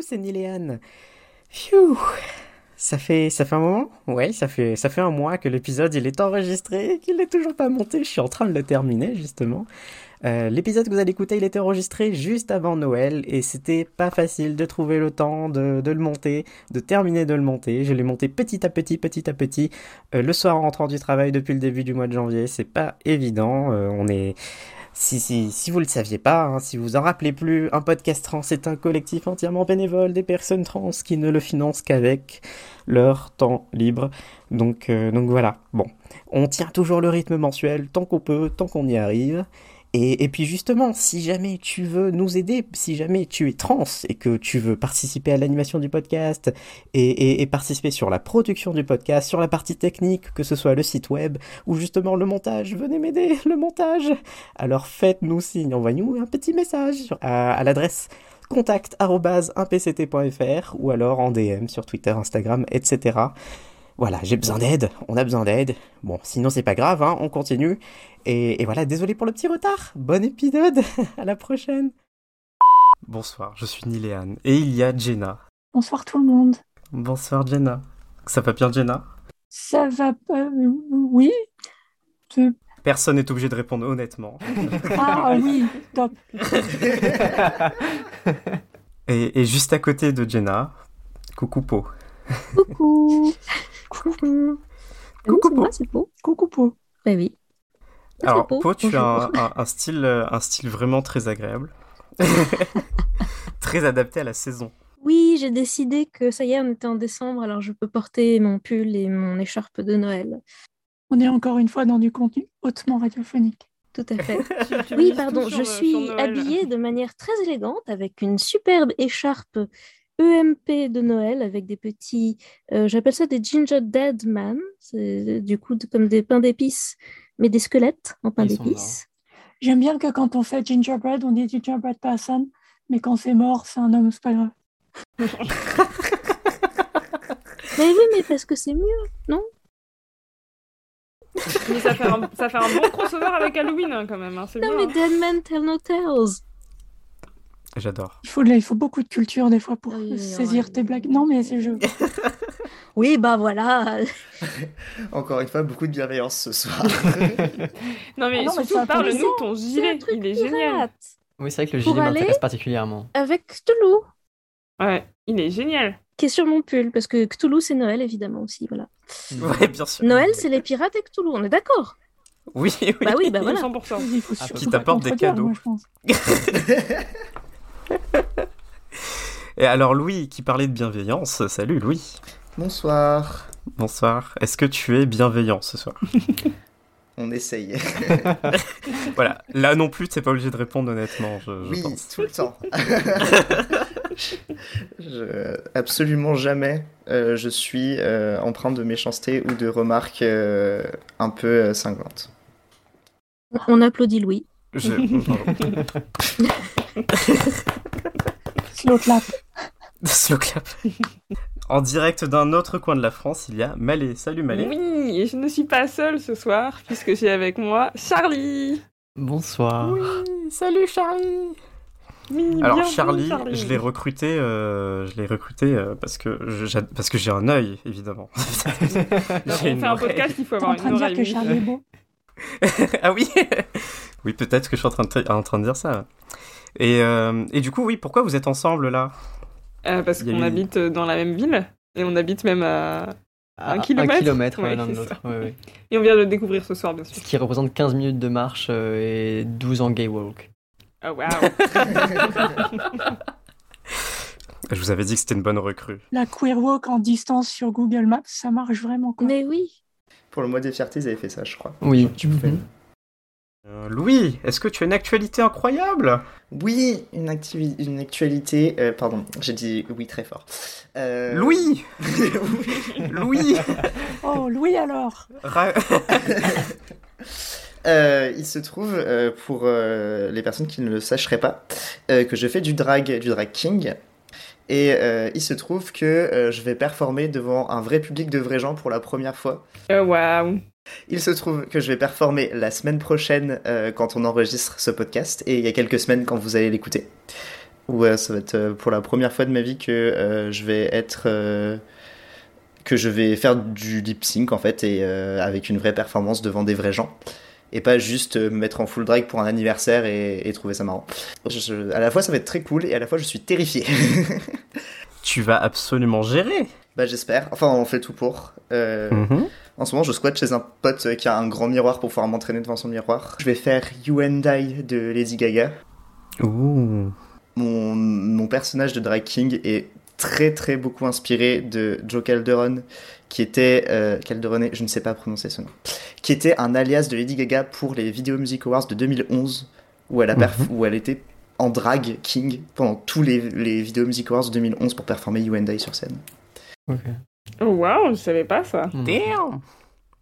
c'est Niléane. Phew. Ça fait, ça fait un moment? Ça fait, un mois que l'épisode il est enregistré qu'il n'est toujours pas monté. Je suis en train de le terminer justement. Euh, l'épisode que vous allez écouter, il était enregistré juste avant Noël et c'était pas facile de trouver le temps de, de, le monter, de terminer de le monter. Je l'ai monté petit à petit, petit à petit, euh, le soir en rentrant du travail depuis le début du mois de janvier. C'est pas évident. Euh, on est si, si, vous le saviez pas, hein, si vous en rappelez plus, un podcast trans c'est un collectif entièrement bénévole des personnes trans qui ne le financent qu'avec leur temps libre. Donc, euh, donc voilà. Bon, on tient toujours le rythme mensuel tant qu'on peut, tant qu'on y arrive. Et, puis justement, si jamais tu veux nous aider, si jamais tu es trans et que tu veux participer à l'animation du podcast et, participer sur la production du podcast, sur la partie technique, que ce soit le site web ou justement le montage, venez m'aider, le montage. Alors faites-nous signe, envoyez-nous un petit message à, l'adresse contact@1pct.fr ou alors en DM sur Twitter, Instagram, etc. Voilà, j'ai besoin d'aide, on a besoin d'aide. Bon, sinon c'est pas grave, hein, on continue. Et, et, voilà, désolé pour le petit retard. Bon épisode, à la prochaine. Bonsoir, je suis Niléane et il y a Jenna. Bonsoir tout le monde. Bonsoir Jenna. Ça va bien Jenna? Ça va pas... oui. Je... Personne n'est obligé de répondre honnêtement. ah oui, top. et, et, juste à côté de Jenna, coucou Po. Coucou. Coucou. Coucou Po. C'est beau. Coucou Po. Bah oui. Alors, Po, tu as un, un, un, style, un style vraiment très agréable. très adapté à la saison. Oui, j'ai décidé que ça y est, on était en décembre, alors je peux porter mon pull et mon écharpe de Noël. On est encore une fois dans du contenu hautement radiophonique. Tout à fait. oui, pardon, je suis habillée de manière très élégante avec une superbe écharpe EMP de Noël avec des petits, euh, j'appelle ça des ginger dead man, c'est du coup de, comme des pains d'épices mais des squelettes en pain d'épices. J'aime bien que quand on fait gingerbread, on dit gingerbread person, mais quand c'est mort, c'est un homme, c'est pas grave. mais oui, mais parce que c'est mieux, non? Mais ça fait, un, ça fait un bon crossover avec Halloween hein, quand même. Hein, non, bien, mais Dead Man Tell No Tales. J'adore. Il faut, il faut beaucoup de culture des fois pour oui, saisir ouais. tes blagues. Non, mais c'est jeu. oui, bah voilà. Encore une fois, beaucoup de bienveillance ce soir. non, mais, ah non, surtout, parle-nous de ton gilet. Il est génial. Oui, c'est vrai que le gilet m'intéresse particulièrement. Avec Cthulhu. Ouais, il est génial. Qui est sur mon pull, parce que Cthulhu, c'est Noël, évidemment, aussi. Voilà. Ouais, bien sûr. Noël, c'est les pirates et Cthulhu, on est d'accord? Oui, oui. Bah oui, bah voilà. 100%. Il faut ah, qui t'apporte des cadeaux. Moi, je pense. Et alors Louis, qui parlait de bienveillance, salut Louis. Bonsoir. Bonsoir. Est-ce que tu es bienveillant ce soir? On essaye. voilà. Là non plus, t'es pas obligé de répondre honnêtement, je, je oui, pense. tout le temps. je... Absolument jamais euh, je suis euh, empreint de méchanceté ou de remarques euh, un peu cinglantes. On applaudit Louis. Je... Slow clap. Slow clap. En direct d'un autre coin de la France, il y a Malé. Salut Malé. Oui, et je ne suis pas seule ce soir, puisque j'ai avec moi Charlie. Bonsoir. Oui, salut Charlie. Oui, Alors Charlie, Charlie, je l'ai recruté, euh, je l'ai recruté euh, parce que je, parce que j'ai un œil évidemment. on fait un podcast, il faut avoir en train une de oreille. dire que Charlie est beau. ah oui, oui peut-être que je suis en train de, en train de dire ça. Et, euh, et du coup, oui, pourquoi vous êtes ensemble là? Euh, Parce qu'on eu... habite dans la même ville et on habite même à, à un kilomètre. Un kilomètre, ouais, l'un de l'autre. Ouais, ouais. Et on vient de le découvrir ce soir, bien sûr. Ce qui représente 15 minutes de marche euh, et 12 ans gay walk. Oh waouh Je vous avais dit que c'était une bonne recrue. La queer walk en distance sur Google Maps, ça marche vraiment. Quoi. Mais oui. Pour le mois des fiertés, ils avaient fait ça, je crois. Oui. Tu. Euh, Louis, est-ce que tu as une actualité incroyable? Oui, une, actualité. euh, pardon, j'ai dit oui très fort. Euh, Louis oui. Louis Oh, Louis alors Ra- Euh, il se trouve, euh, pour euh, les personnes qui ne le sacheraient pas, euh, que je fais du drag, du drag king. Et euh, il se trouve que euh, je vais performer devant un vrai public de vrais gens pour la première fois. Oh waouh Il se trouve que je vais performer la semaine prochaine euh, quand on enregistre ce podcast et il y a quelques semaines quand vous allez l'écouter. Ouais, ça va être pour la première fois de ma vie que je vais être que je vais faire du lip sync en fait et avec une vraie performance devant des vrais gens et pas juste me mettre en full drag pour un anniversaire et, trouver ça marrant. à la fois ça va être très cool et à la fois je suis terrifié. tu vas absolument gérer. Bah j'espère. Enfin on fait tout pour. Euh, mhm. En ce moment je squatte chez un pote qui a un grand miroir pour pouvoir m'entraîner devant son miroir. Je vais faire You and I de Lady Gaga. Ouh. Mon, mon personnage de drag king est très très beaucoup inspiré de Joe Calderon qui était euh, Calderone, je ne sais pas prononcer ce nom, qui était un alias de Lady Gaga pour les Video Music Awards de 2011 où elle a mhm. où elle était en drag king pendant tous les, les Video Music Awards de 2011 pour performer You and I sur scène. Oh wow, je savais pas ça. Hmm. Damn.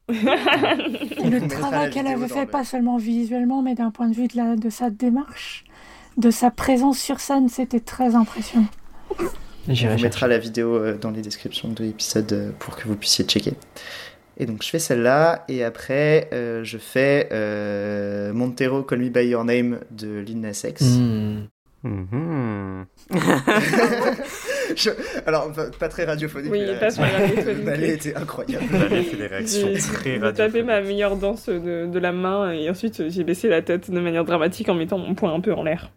Et le travail qu'elle avait fait, pas seulement visuellement, mais d'un point de vue de, la, de sa démarche, de sa présence sur scène, c'était très impressionnant. On mettra la vidéo euh, dans les descriptions de l'épisode euh, pour que vous puissiez checker. Et donc je fais celle-là, et après euh, je fais Montero Call Me By Your Name de Lil Nas X. Hmm. Mhm. Alors, pas très radiophonique. Oui, pas très radiophonique. Ballet était incroyable. Ballet fait des réactions très J'ai tapé ma meilleure danse de, de, la main et ensuite j'ai baissé la tête de manière dramatique en mettant mon poing un peu en l'air.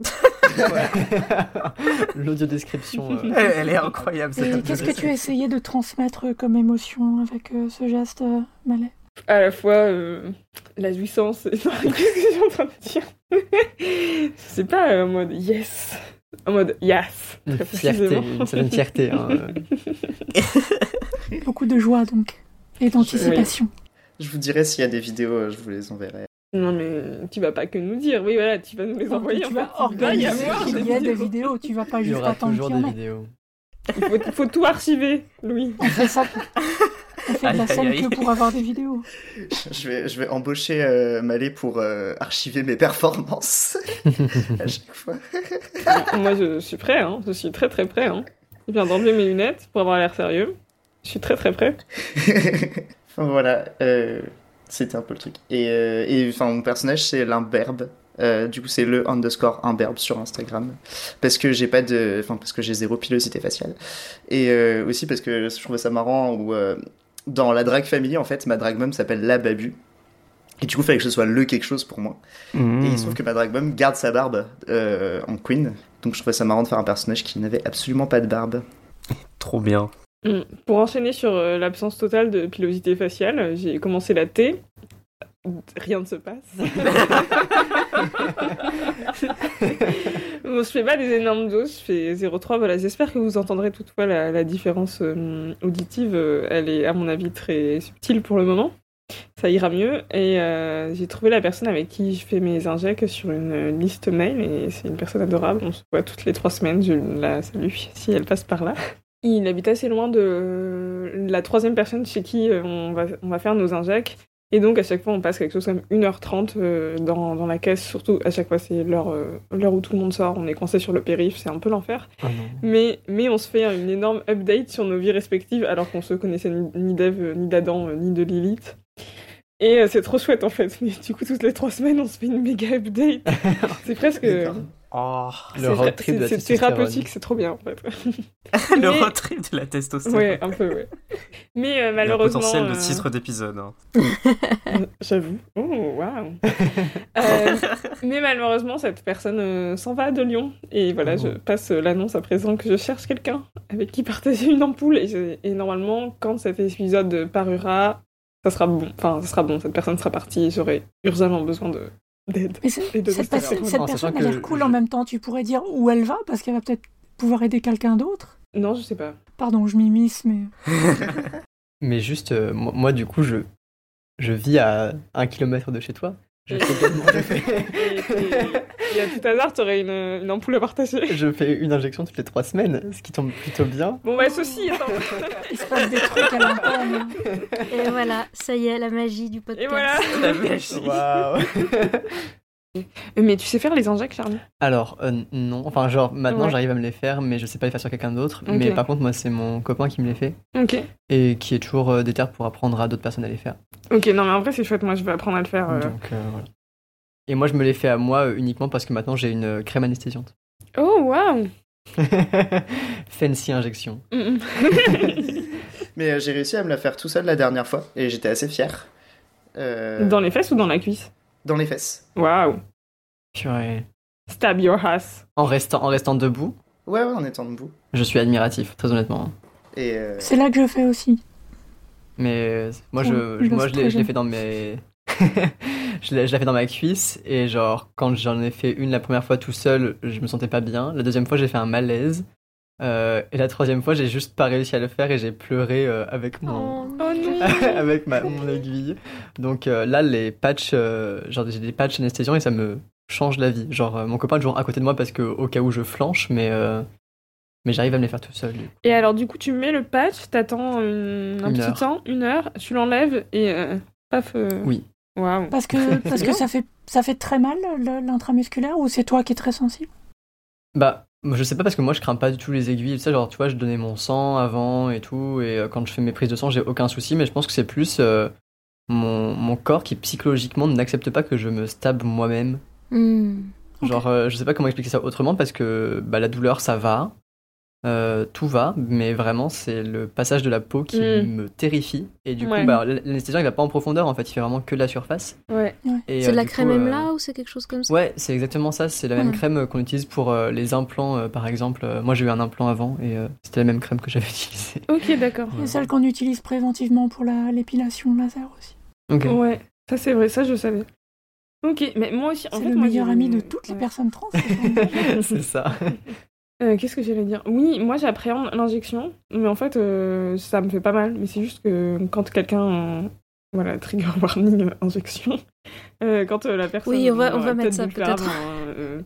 L'audio description. Euh. Elle, est incroyable. Qu'est-ce que tu as essayé de transmettre comme émotion avec euh, ce geste, euh, Malais À la fois la jouissance. Qu'est-ce que je suis en train de dire? C'est pas en mode yes. En mode yes. Une fierté, une certaine fierté. Hein. Beaucoup de joie donc. Et d'anticipation. Je vous dirai s'il y a des vidéos, je vous les enverrai. Non, mais tu vas pas que nous dire. Oui, voilà, tu vas nous les envoyer. Tu vas organiser qu'il y a des vidéos. Tu vas pas juste attendre qu'il y en ait. Vidéos. Il faut, faut, tout archiver, Louis. On fait ça. On fait de la scène que pour avoir des vidéos. Je vais, je vais embaucher euh, Malé pour euh, archiver mes performances à chaque fois. Moi, je suis prêt. Hein. Je suis très très prêt. Hein. Je viens d'enlever mes lunettes pour avoir l'air sérieux. Je suis très très prêt. voilà. Euh, c'était un peu le truc. Et, euh, enfin, mon personnage, c'est l'imberbe. Euh, du coup, c'est le underscore imberbe sur Instagram. Parce que j'ai pas de. Enfin, parce que j'ai zéro pilosité faciale. Et euh, aussi parce que je trouvais ça marrant où dans la drag family, en fait, ma drag mom s'appelle La Babu. Et du coup, il fallait que ce soit le quelque chose pour moi. Et il se trouve que ma drag mom garde sa barbe en queen. Donc je trouvais ça marrant de faire un personnage qui n'avait absolument pas de barbe. Trop bien. Mm. Pour enchaîner sur euh, l'absence totale de pilosité faciale, j'ai commencé la T. Rien ne se passe. bon, je fais pas des énormes doses, je fais 0,3. Voilà, j'espère que vous entendrez toutefois la, différence euh, auditive. Euh, elle est, à mon avis, très subtile pour le moment. Ça ira mieux. Et j'ai trouvé la personne avec qui je fais mes injects sur une liste mail. Et c'est une personne adorable. On se voit toutes les trois semaines. Je la salue si elle passe par là. Il habite assez loin de la troisième personne chez qui euh, on va, on va faire nos injects. Et donc, à chaque fois, on passe quelque chose comme 1h30 euh, dans, dans, la caisse. Surtout, à chaque fois, c'est l'heure euh, l'heure où tout le monde sort. On est coincé sur le périph', c'est un peu l'enfer. Ah mais, mais on se fait une énorme update sur nos vies respectives, alors qu'on se connaissait ni, ni d'Eve, ni d'Adam, ni de Lilith. Et c'est trop chouette, en fait. Mais du coup, toutes les trois semaines, on se fait une méga update. c'est presque... Oh, le road trip de la C'est thérapeutique, c'est trop bien en fait. le road trip de la testostérone. Ouais, un peu, ouais. Mais euh, malheureusement. Le potentiel de euh, titre d'épisode. Hein. J'avoue. Oh, waouh. Euh, mais malheureusement, cette personne s'en va de Lyon. Et voilà, je oh. passe l'annonce à présent que je cherche quelqu'un avec qui partager une ampoule. Et, et normalement, quand cet épisode parura, ça sera bon. Enfin, ça sera bon. Cette personne sera partie. J'aurai urgemment besoin de mais cette, personne, cette personne a l'air cool en même temps. Tu pourrais dire où elle va parce qu'elle va peut-être pouvoir aider quelqu'un d'autre. Non, je sais pas. Pardon, je m'immisce, mais. mais juste, euh, moi, du coup, je, je vis à un kilomètre de chez toi. Je fais Et à tout hasard, tu aurais une, une, ampoule à partager. Je fais une injection toutes les trois semaines, ce qui tombe plutôt bien. Bon, bah, ceci, attends. Il se passe des trucs à l'interne. Et voilà, ça y est, la magie du podcast. Et voilà, la magie. Waouh. Mais tu sais faire les injects, Charlie? Alors, euh, non. Enfin, genre, maintenant j'arrive à me les faire, mais je sais pas les faire sur quelqu'un d'autre. Mais par contre, moi, c'est mon copain qui me les fait. Ok. Et qui est toujours euh, déter pour apprendre à d'autres personnes à les faire. Ok, non, mais en vrai, c'est chouette. Moi, je vais apprendre à le faire. Euh. Donc, voilà. Et moi, je me les fais à moi uniquement parce que maintenant j'ai une crème anesthésiante. Oh, waouh Fancy injection. Mm, mm. Mais euh, j'ai réussi à me la faire tout seul la dernière fois et j'étais assez fier. Euh, dans les fesses ou dans la cuisse? Dans les fesses. Waouh Purée. Stab your ass. En restant, en restant debout Ouais, ouais, en étant debout. Je suis admiratif, très honnêtement. Et euh, C'est là que je fais aussi. Mais moi, je, moi, je l'ai fait dans mes. je l'ai je l'ai fait dans ma cuisse et genre quand j'en ai fait une la première fois tout seul, je me sentais pas bien. La deuxième fois, j'ai fait un malaise. Euh, et la troisième fois, j'ai juste pas réussi à le faire et j'ai pleuré euh, avec mon Oh, Oh non avec ma mon aiguille. Donc euh, là, les patchs, euh, genre j'ai des patchs anesthésiants et ça me change la vie. Genre euh, mon copain est toujours à côté de moi parce que au cas où je flanche, mais euh, mais j'arrive à me les faire tout seul. du coup. Et alors, du coup, tu mets le patch, t'attends une- un Une petit heure. temps, une heure, tu l'enlèves et euh, paf. euh, Oui. Waouh. Parce que, parce que ça, fait, ça fait très mal l'intramusculaire ou c'est toi qui es très sensible? Bah, moi, je sais pas parce que moi je crains pas du tout les aiguilles. Ça, genre, tu vois, je donnais mon sang avant et tout, et euh, quand je fais mes prises de sang, j'ai aucun souci, mais je pense que c'est plus euh, mon, mon corps qui psychologiquement n'accepte pas que je me stab moi-même. Hmm. Genre, euh, je sais pas comment expliquer ça autrement parce que bah, la douleur ça va, euh, tout va, mais vraiment c'est le passage de la peau qui Mm. me terrifie. Et du Ouais. coup, bah, l'anesthésiant il va pas en profondeur en fait, il fait vraiment que la surface. Ouais. C'est euh, de la crème euh, Emla ou c'est quelque chose comme ça? Ouais, c'est exactement ça. C'est la même crème euh, qu'on utilise pour euh, les implants, euh, par exemple. Moi, j'ai eu un implant avant et euh, c'était la même crème que j'avais utilisée. Ok, d'accord. Et celle qu'on utilise préventivement pour la- l'épilation laser aussi. Ok. Ouais, ça c'est vrai, ça je savais. Ok, mais moi aussi, en C'est fait, le moi, meilleur j'ai- ami de toutes les personnes trans. c'est ça. Euh, Qu'est-ce que j'allais dire? Oui, moi j'appréhende l'injection, mais en fait euh, ça me fait pas mal. Mais c'est juste que quand quelqu'un. euh, Voilà, trigger warning, injection. Euh, quand euh, la personne. Oui, on va- on va mettre ça, peut-être. hein, euh,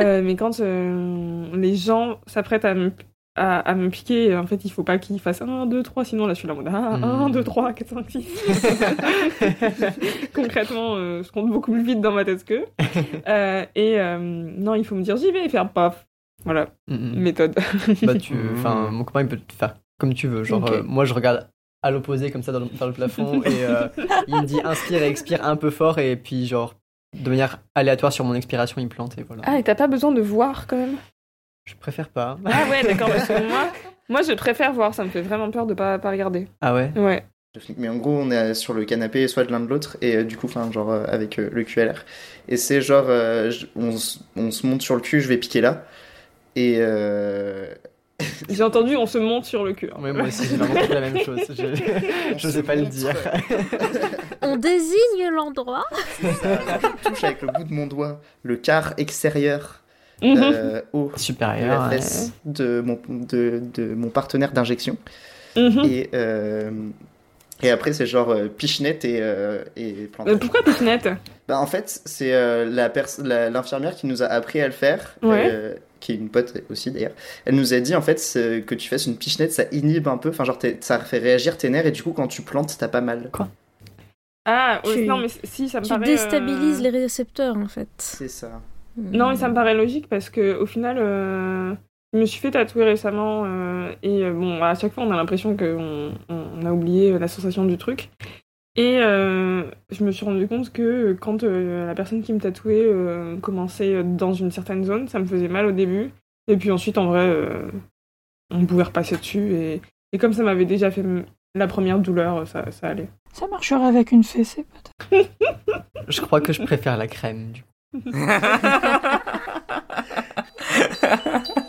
euh, mais quand euh, les gens s'apprêtent à me, à, à me piquer, en fait il faut pas qu'ils fassent 1, 2, 3, sinon là je suis là en mode ah, Hmm. 1, 2, 3, 4, 5, 6. Concrètement, euh, je compte beaucoup plus vite dans ma tête qu'eux. Euh, et euh, non, il faut me dire j'y vais et faire paf. Voilà, Mm, mm. méthode. bah, tu... enfin, mon copain, il peut te faire comme tu veux. Genre, euh, moi, je regarde à l'opposé, comme ça, dans le, dans le plafond, et euh, il me dit inspire et expire un peu fort, et puis, genre, de manière aléatoire sur mon expiration, il plante, et voilà. Ah, et t'as pas besoin de voir quand même? Je préfère pas. Ah ouais, d'accord, parce que moi, moi je préfère voir, ça me fait vraiment peur de pas, pas regarder. Ah ouais? Ouais. Mais en gros, on est sur le canapé, soit de l'un de l'autre, et euh, du coup, enfin, genre euh, avec euh, le QLR. Et c'est genre, euh, on, on se monte sur le cul, je vais piquer là. Et euh, J'ai entendu, on se monte sur le cul. hein. Ouais, moi aussi, j'ai vraiment fait la même chose. Je, on je se sais pas le dire. On désigne l'endroit. je touche avec le bout de mon doigt le quart extérieur Mhm. euh, haut de Supérieur. ouais. de, mon, de, de mon partenaire d'injection. Mhm. Et, euh, et après, c'est genre euh, pichenette et, euh, et. Euh, pourquoi Pichenette? Bah, en fait, c'est euh, l'infirmière qui nous a appris à le faire, Ouais. euh, qui est une pote aussi d'ailleurs. Elle nous a dit en fait que tu fasses une pichenette, ça inhibe un peu, enfin genre ça fait réagir tes nerfs et du coup quand tu plantes t'as pas mal. Ah, ouais, Tu- non, mais si, ça me Tu paraît. déstabilises euh, les récepteurs en fait. C'est ça. Non, mais ça me paraît logique parce que au final, euh, je me suis fait tatouer récemment euh, et euh, bon, à chaque fois, on a l'impression qu'on on a oublié la sensation du truc. Et euh, je me suis rendu compte que quand euh, la personne qui me tatouait euh, commençait dans une certaine zone, ça me faisait mal au début. Et puis ensuite, en vrai, euh, on pouvait repasser dessus. Et, et comme ça m'avait déjà fait la première douleur, ça, ça allait. Ça marcherait avec une fessée peut-être. Je crois que je préfère la crème, du coup.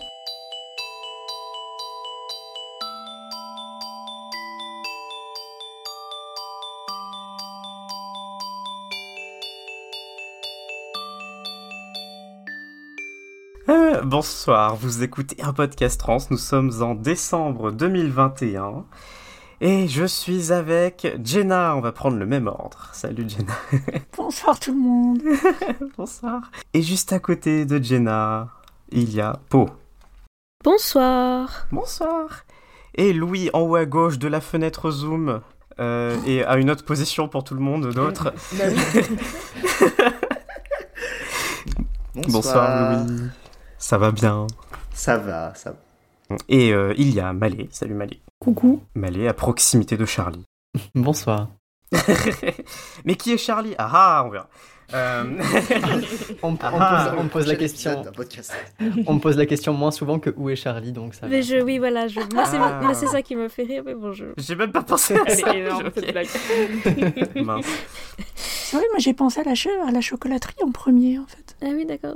bonsoir, vous écoutez un podcast trans, nous sommes en décembre 2021 et je suis avec Jenna, on va prendre le même ordre. Salut Jenna. Bonsoir tout le monde. Bonsoir. Et juste à côté de Jenna, il y a Po. Bonsoir. Bonsoir. Et Louis en haut à gauche de la fenêtre Zoom euh, et à une autre position pour tout le monde d'autres. Bah Bonsoir Louis. Ça va bien. Ça va, ça va. Et euh, il y a Malé. Salut Malé. Coucou. Malé à proximité de Charlie. Bonsoir. Mais qui est Charlie? Ah ah, on verra. Euh, on, me pose la question. on me pose la question moins souvent que où est Charlie, donc ça. Mais je, oui, voilà, je, moi c'est ah. ça qui me fait rire, mais bon, je. J'ai même pas pensé à ça. Mince. C'est vrai, moi j'ai pensé à la, à la chocolaterie en premier en fait. Ah oui, d'accord.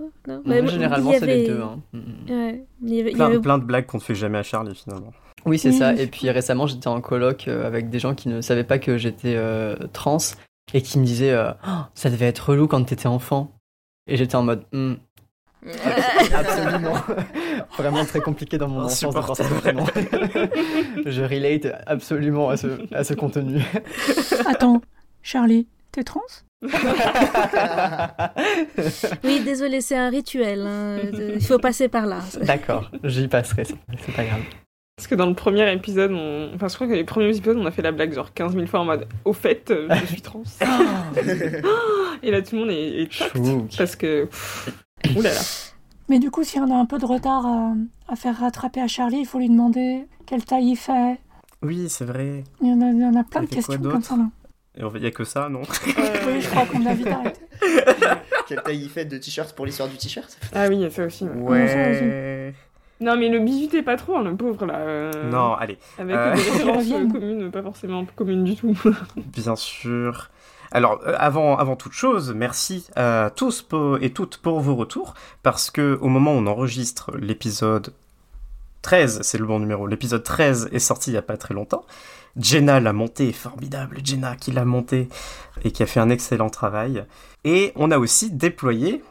généralement, c'est les deux. Hein. Ouais, il y avait, plein, plein de blagues qu'on ne fait jamais à Charlie finalement. Oui, c'est ça. Et puis récemment, j'étais en colloque euh, avec des gens qui ne savaient pas que j'étais euh, trans et qui me disaient euh, oh, ça devait être relou quand t'étais enfant. Et j'étais en mode hmm. absolument vraiment très compliqué dans mon enfance je relate absolument à ce, à ce contenu. Attends, Charlie, t'es trans? Oui, désolé, c'est un rituel. Hein. Il faut passer par là. D'accord, j'y passerai, c'est pas grave. Parce que dans le premier épisode, enfin je crois que les premiers épisodes, on a fait la blague genre 15 000 fois en mode au fait, euh, je suis trans. Et là tout le monde est, est parce que oulala. Mais du coup, si on a un peu de retard à, faire rattraper à Charlie, il faut lui demander quelle taille il fait. Oui, c'est vrai. Il y en a, il y en a plein de questions comme ça. Et il n'y a que ça, non Oui, je crois qu'on a vite arrêté. quelle taille il fait de t-shirt pour l'histoire du t-shirt Ah oui, il y a ça aussi. Ouais. Non, mais le bijutez pas trop, hein, le pauvre là. Euh, non, allez. Avec euh, des références communes, pas forcément communes du tout. Bien sûr. Alors, euh, avant, avant toute chose, merci à tous et toutes pour vos retours, parce que au moment où on enregistre l'épisode 13, c'est le bon numéro, l'épisode 13 est sorti il y a pas très longtemps. Jenna l'a monté, formidable Jenna qui l'a monté et qui a fait un excellent travail. Et on a aussi déployé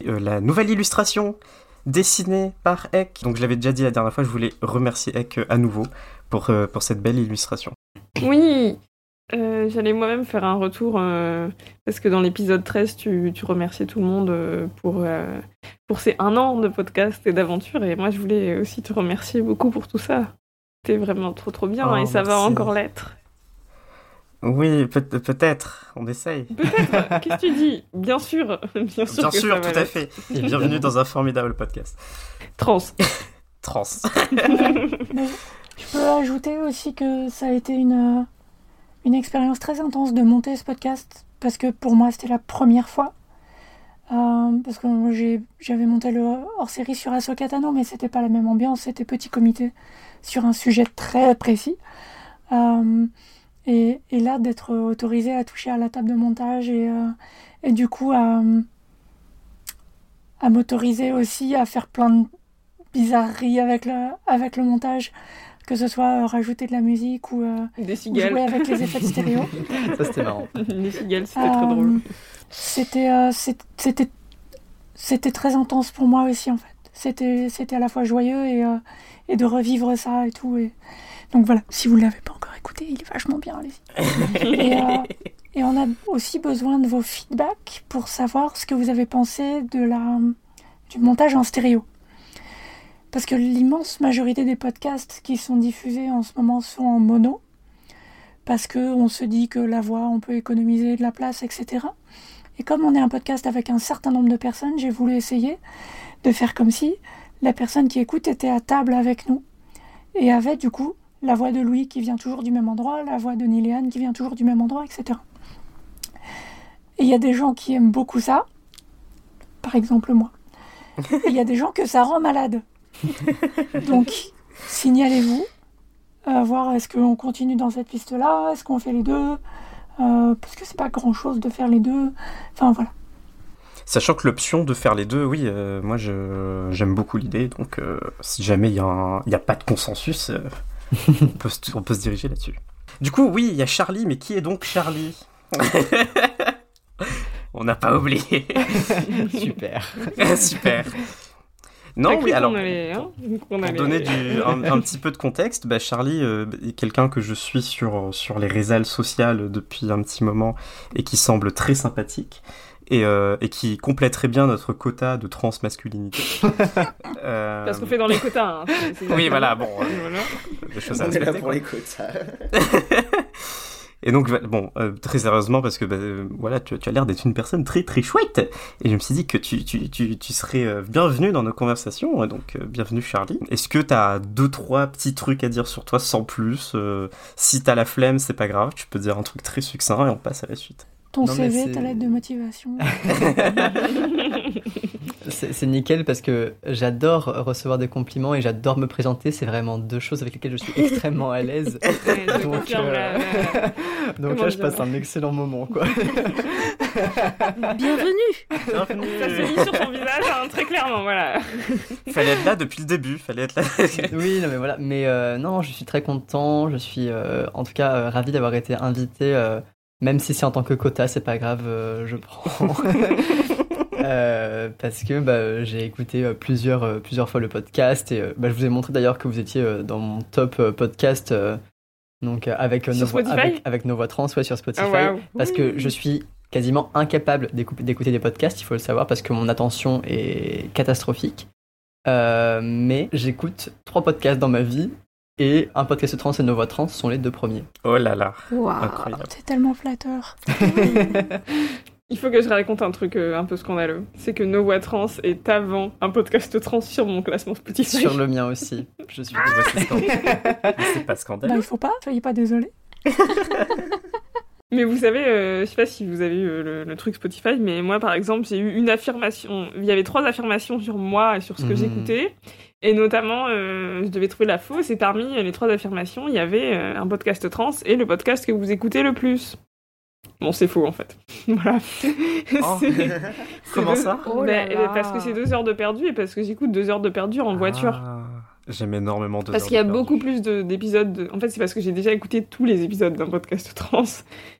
la nouvelle illustration dessiné par Eck. Donc je l'avais déjà dit la dernière fois, je voulais remercier Eck euh, à nouveau pour, euh, pour cette belle illustration. Oui, euh, j'allais moi-même faire un retour parce que dans l'épisode 13, tu, tu, remerciais tout le monde pour, pour ces un an de podcast et d'aventure. Et moi, je voulais aussi te remercier beaucoup pour tout ça. C'était vraiment trop trop bien oh, et ça va encore l'être. Oui, peut-être, on essaye. Peut-être, qu'est-ce que tu dis? Bien sûr, bien sûr. Bien sûr, tout à fait. Et bienvenue dans un formidable podcast. Trans. Trans. je peux ajouter aussi que ça a été une, une expérience très intense de monter ce podcast, parce que pour moi c'était la première fois. Euh, parce que j'avais monté le hors-série sur Ahsoka Tano, mais c'était pas la même ambiance, c'était petit comité sur un sujet très précis. Euh, et, là, d'être autorisé à toucher à la table de montage et, euh, et du coup à, à m'autoriser aussi à faire plein de bizarreries avec le, avec le montage, que ce soit euh, rajouter de la musique ou, euh, jouer avec les effets de stéréo. Ça, c'était marrant. Les cigales, c'était très drôle. C'était, c'était, c'était très intense pour moi aussi, en fait. C'était, c'était à la fois joyeux et, et de revivre ça et tout. Et... Donc voilà, si vous ne l'avez pas encore écoutez, il est vachement bien, allez-y. Euh, et, on a aussi besoin de vos feedbacks pour savoir ce que vous avez pensé de la, du montage en stéréo. Parce que l'immense majorité des podcasts qui sont diffusés en ce moment sont en mono, parce qu'on se dit que la voix, on peut économiser de la place, etc. Et comme on est un podcast avec un certain nombre de personnes, j'ai voulu essayer de faire comme si la personne qui écoute était à table avec nous et avait du coup la voix de Louis qui vient toujours du même endroit, la voix de Niléane qui vient toujours du même endroit, etc. Et il y a des gens qui aiment beaucoup ça, par exemple moi. Et il y a des gens que ça rend malade. Donc, signalez-vous, euh, voir est-ce qu'on continue dans cette piste-là, est-ce qu'on fait les deux, euh, parce que c'est pas grand-chose de faire les deux. Enfin voilà. Sachant que l'option de faire les deux, oui, euh, moi j'aime beaucoup l'idée, donc si jamais il n'y a, a, pas de consensus, on, peut, se diriger là-dessus. Du coup, oui, il y a Charlie, mais qui est donc Charlie? On n'a pas oublié. Super. Super. Non, oui, alors, hein, pour, donner un, petit peu de contexte, bah, Charlie euh, est quelqu'un que je suis sur, sur les réseaux sociales depuis un petit moment et qui semble très sympathique et, euh, et, qui très bien notre quota de transmasculinité. euh... Parce qu'on fait dans les quotas. Hein. oui, voilà, bon. Euh, voilà. Des choses à On est là pour les quotas. Et donc, bon, euh, très sérieusement, parce que bah, euh, voilà, tu, tu as l'air d'être une personne très très chouette. Et je me suis dit que tu, tu, tu, tu serais euh, bienvenue dans nos conversations. Donc, bienvenue Charlie. Est-ce que tu as deux, trois petits trucs à dire sur toi sans plus Si tu as la flemme, c'est pas grave. Tu peux dire un truc très succinct et on passe à la suite. Ton CV, ta lettre de motivation. c'est nickel parce que j'adore recevoir des compliments et j'adore me présenter. C'est vraiment deux choses avec lesquelles je suis extrêmement à l'aise. donc, euh, donc là, je passe un excellent moment, quoi. Bienvenue. Bienvenue. Ça se lit sur son visage, hein, très clairement, voilà. Fallait être là depuis le début, fallait être là. oui, non, mais voilà. Mais euh, non, je suis très content. Je suis, euh, en tout cas, ravi d'avoir été invité même si c'est en tant que quota, c'est pas grave, euh, je prends. Euh, parce que bah, j'ai écouté euh, plusieurs, plusieurs fois le podcast et bah, je vous ai montré d'ailleurs que vous étiez dans mon top podcast donc avec, nos voix, avec, nos voix trans sur Spotify ah, parce que je suis quasiment incapable d'écouter des podcasts, il faut le savoir, parce que mon attention est catastrophique. mais j'écoute trois podcasts dans ma vie et un podcast trans et nos voix trans sont les deux premiers. Oh là là, incroyable. C'est tellement flatteur. Il faut que je raconte un truc euh, un peu scandaleux. C'est que Nos Voix Trans est avant un podcast trans sur mon classement Spotify. Sur le mien aussi. Je suis C'est pas scandaleux. Bah, il faut pas, soyez pas désolé. mais vous savez, euh, je sais pas si vous avez eu euh, le, truc Spotify, mais moi par exemple, j'ai eu une affirmation. Il y avait trois affirmations sur moi et sur ce que mhm. j'écoutais. Et notamment, euh, je devais trouver la fausse, et parmi les trois affirmations, il y avait euh, un podcast trans et le podcast que vous écoutez le plus. Bon, c'est faux en fait. voilà. Oh. Comment ça oh bah, Parce que c'est deux heures de perdu et parce que j'écoute deux heures de perdu en voiture. Ah, j'aime énormément de Parce qu'il y a beaucoup plus d'épisodes. En fait, c'est parce que j'ai déjà écouté tous les épisodes d'un podcast trans.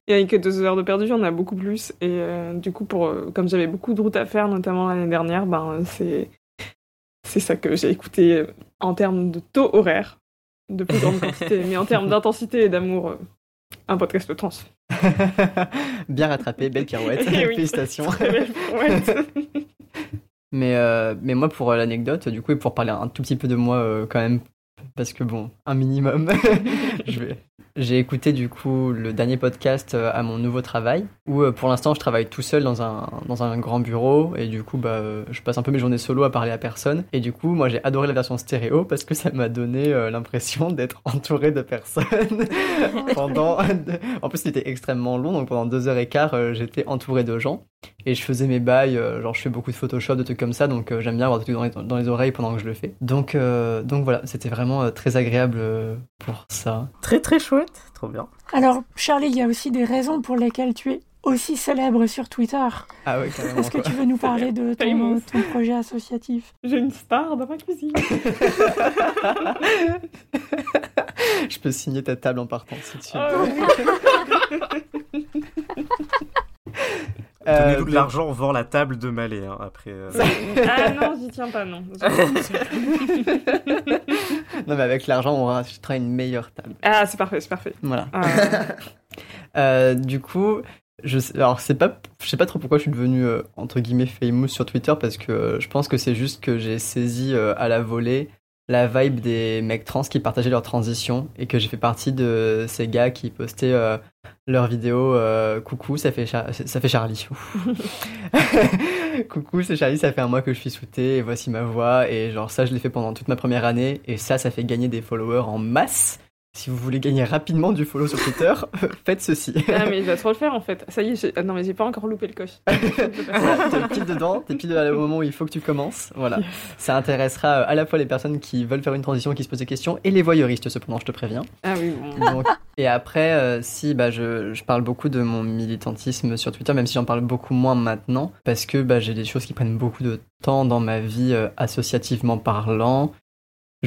Et avec deux heures de perdu, on a beaucoup plus. Et euh, du coup, pour, comme j'avais beaucoup de routes à faire, notamment l'année dernière, ben, c'est c'est ça que j'ai écouté euh, en termes de taux horaire, de plus grande quantité, mais en termes d'intensité et d'amour, euh, un podcast trans. Bien rattrapé, belle carouette, félicitations. mais, euh, mais moi, pour l'anecdote, du coup, et pour parler un tout petit peu de moi quand même, parce que bon, un minimum, je vais, j'ai écouté du coup le dernier podcast euh, à mon nouveau travail, où euh, pour l'instant je travaille tout seul dans un, dans un grand bureau, et du coup bah, euh, je passe un peu mes journées solo à parler à personne. Et du coup, moi j'ai adoré la version stéréo parce que ça m'a donné l'impression d'être entouré de personnes pendant. en plus, c'était extrêmement long, donc pendant deux heures et quart, j'étais entouré de gens et je faisais mes bails, genre je fais beaucoup de Photoshop, de trucs comme ça, donc j'aime bien avoir des trucs dans les, dans les, oreilles pendant que je le fais. Donc, donc voilà, c'était vraiment très agréable pour ça. Très très chouette trop bien. Alors, Charlie, il y a aussi des raisons pour lesquelles tu es aussi célèbre sur Twitter. Ah ouais, carrément. Est-ce que tu veux nous parler de ton, projet associatif? J'ai une star dans ma cuisine. Je peux signer ta table en partant, si tu veux. Donnez-nous de l'argent, on vend la table de Malais hein, après. Euh. ah non, j'y tiens pas, non. non, mais avec l'argent, on rachètera une meilleure table. Ah, c'est parfait, c'est parfait. Voilà. Ah. Euh, du coup, je sais, alors c'est pas, je sais pas trop pourquoi je suis devenu euh, entre guillemets famous sur Twitter parce que je pense que c'est juste que j'ai saisi à la volée la vibe des mecs trans qui partageaient leur transition et que j'ai fait partie de ces gars qui postaient euh, leurs vidéos euh, coucou ça fait ça fait Charlie. Coucou c'est Charlie ça fait un mois que je suis sous et voici ma voix. Et genre ça je l'ai fait pendant toute ma première année et ça ça fait gagner des followers en masse si vous voulez gagner rapidement du follow sur Twitter, faites ceci. Ah mais il va trop le faire en fait. Ça y est, ah, non mais j'ai pas encore loupé le coche. t'es pile dedans, t'es pile au moment où il faut que tu commences. Voilà. Ça intéressera euh, à la fois les personnes qui veulent faire une transition, qui se posent des questions, et les voyeuristes cependant, je te préviens. Ah oui. Bon. et après, euh, si bah je, je, parle beaucoup de mon militantisme sur Twitter, même si j'en parle beaucoup moins maintenant, parce que bah, j'ai des choses qui prennent beaucoup de temps dans ma vie euh, associativement parlant.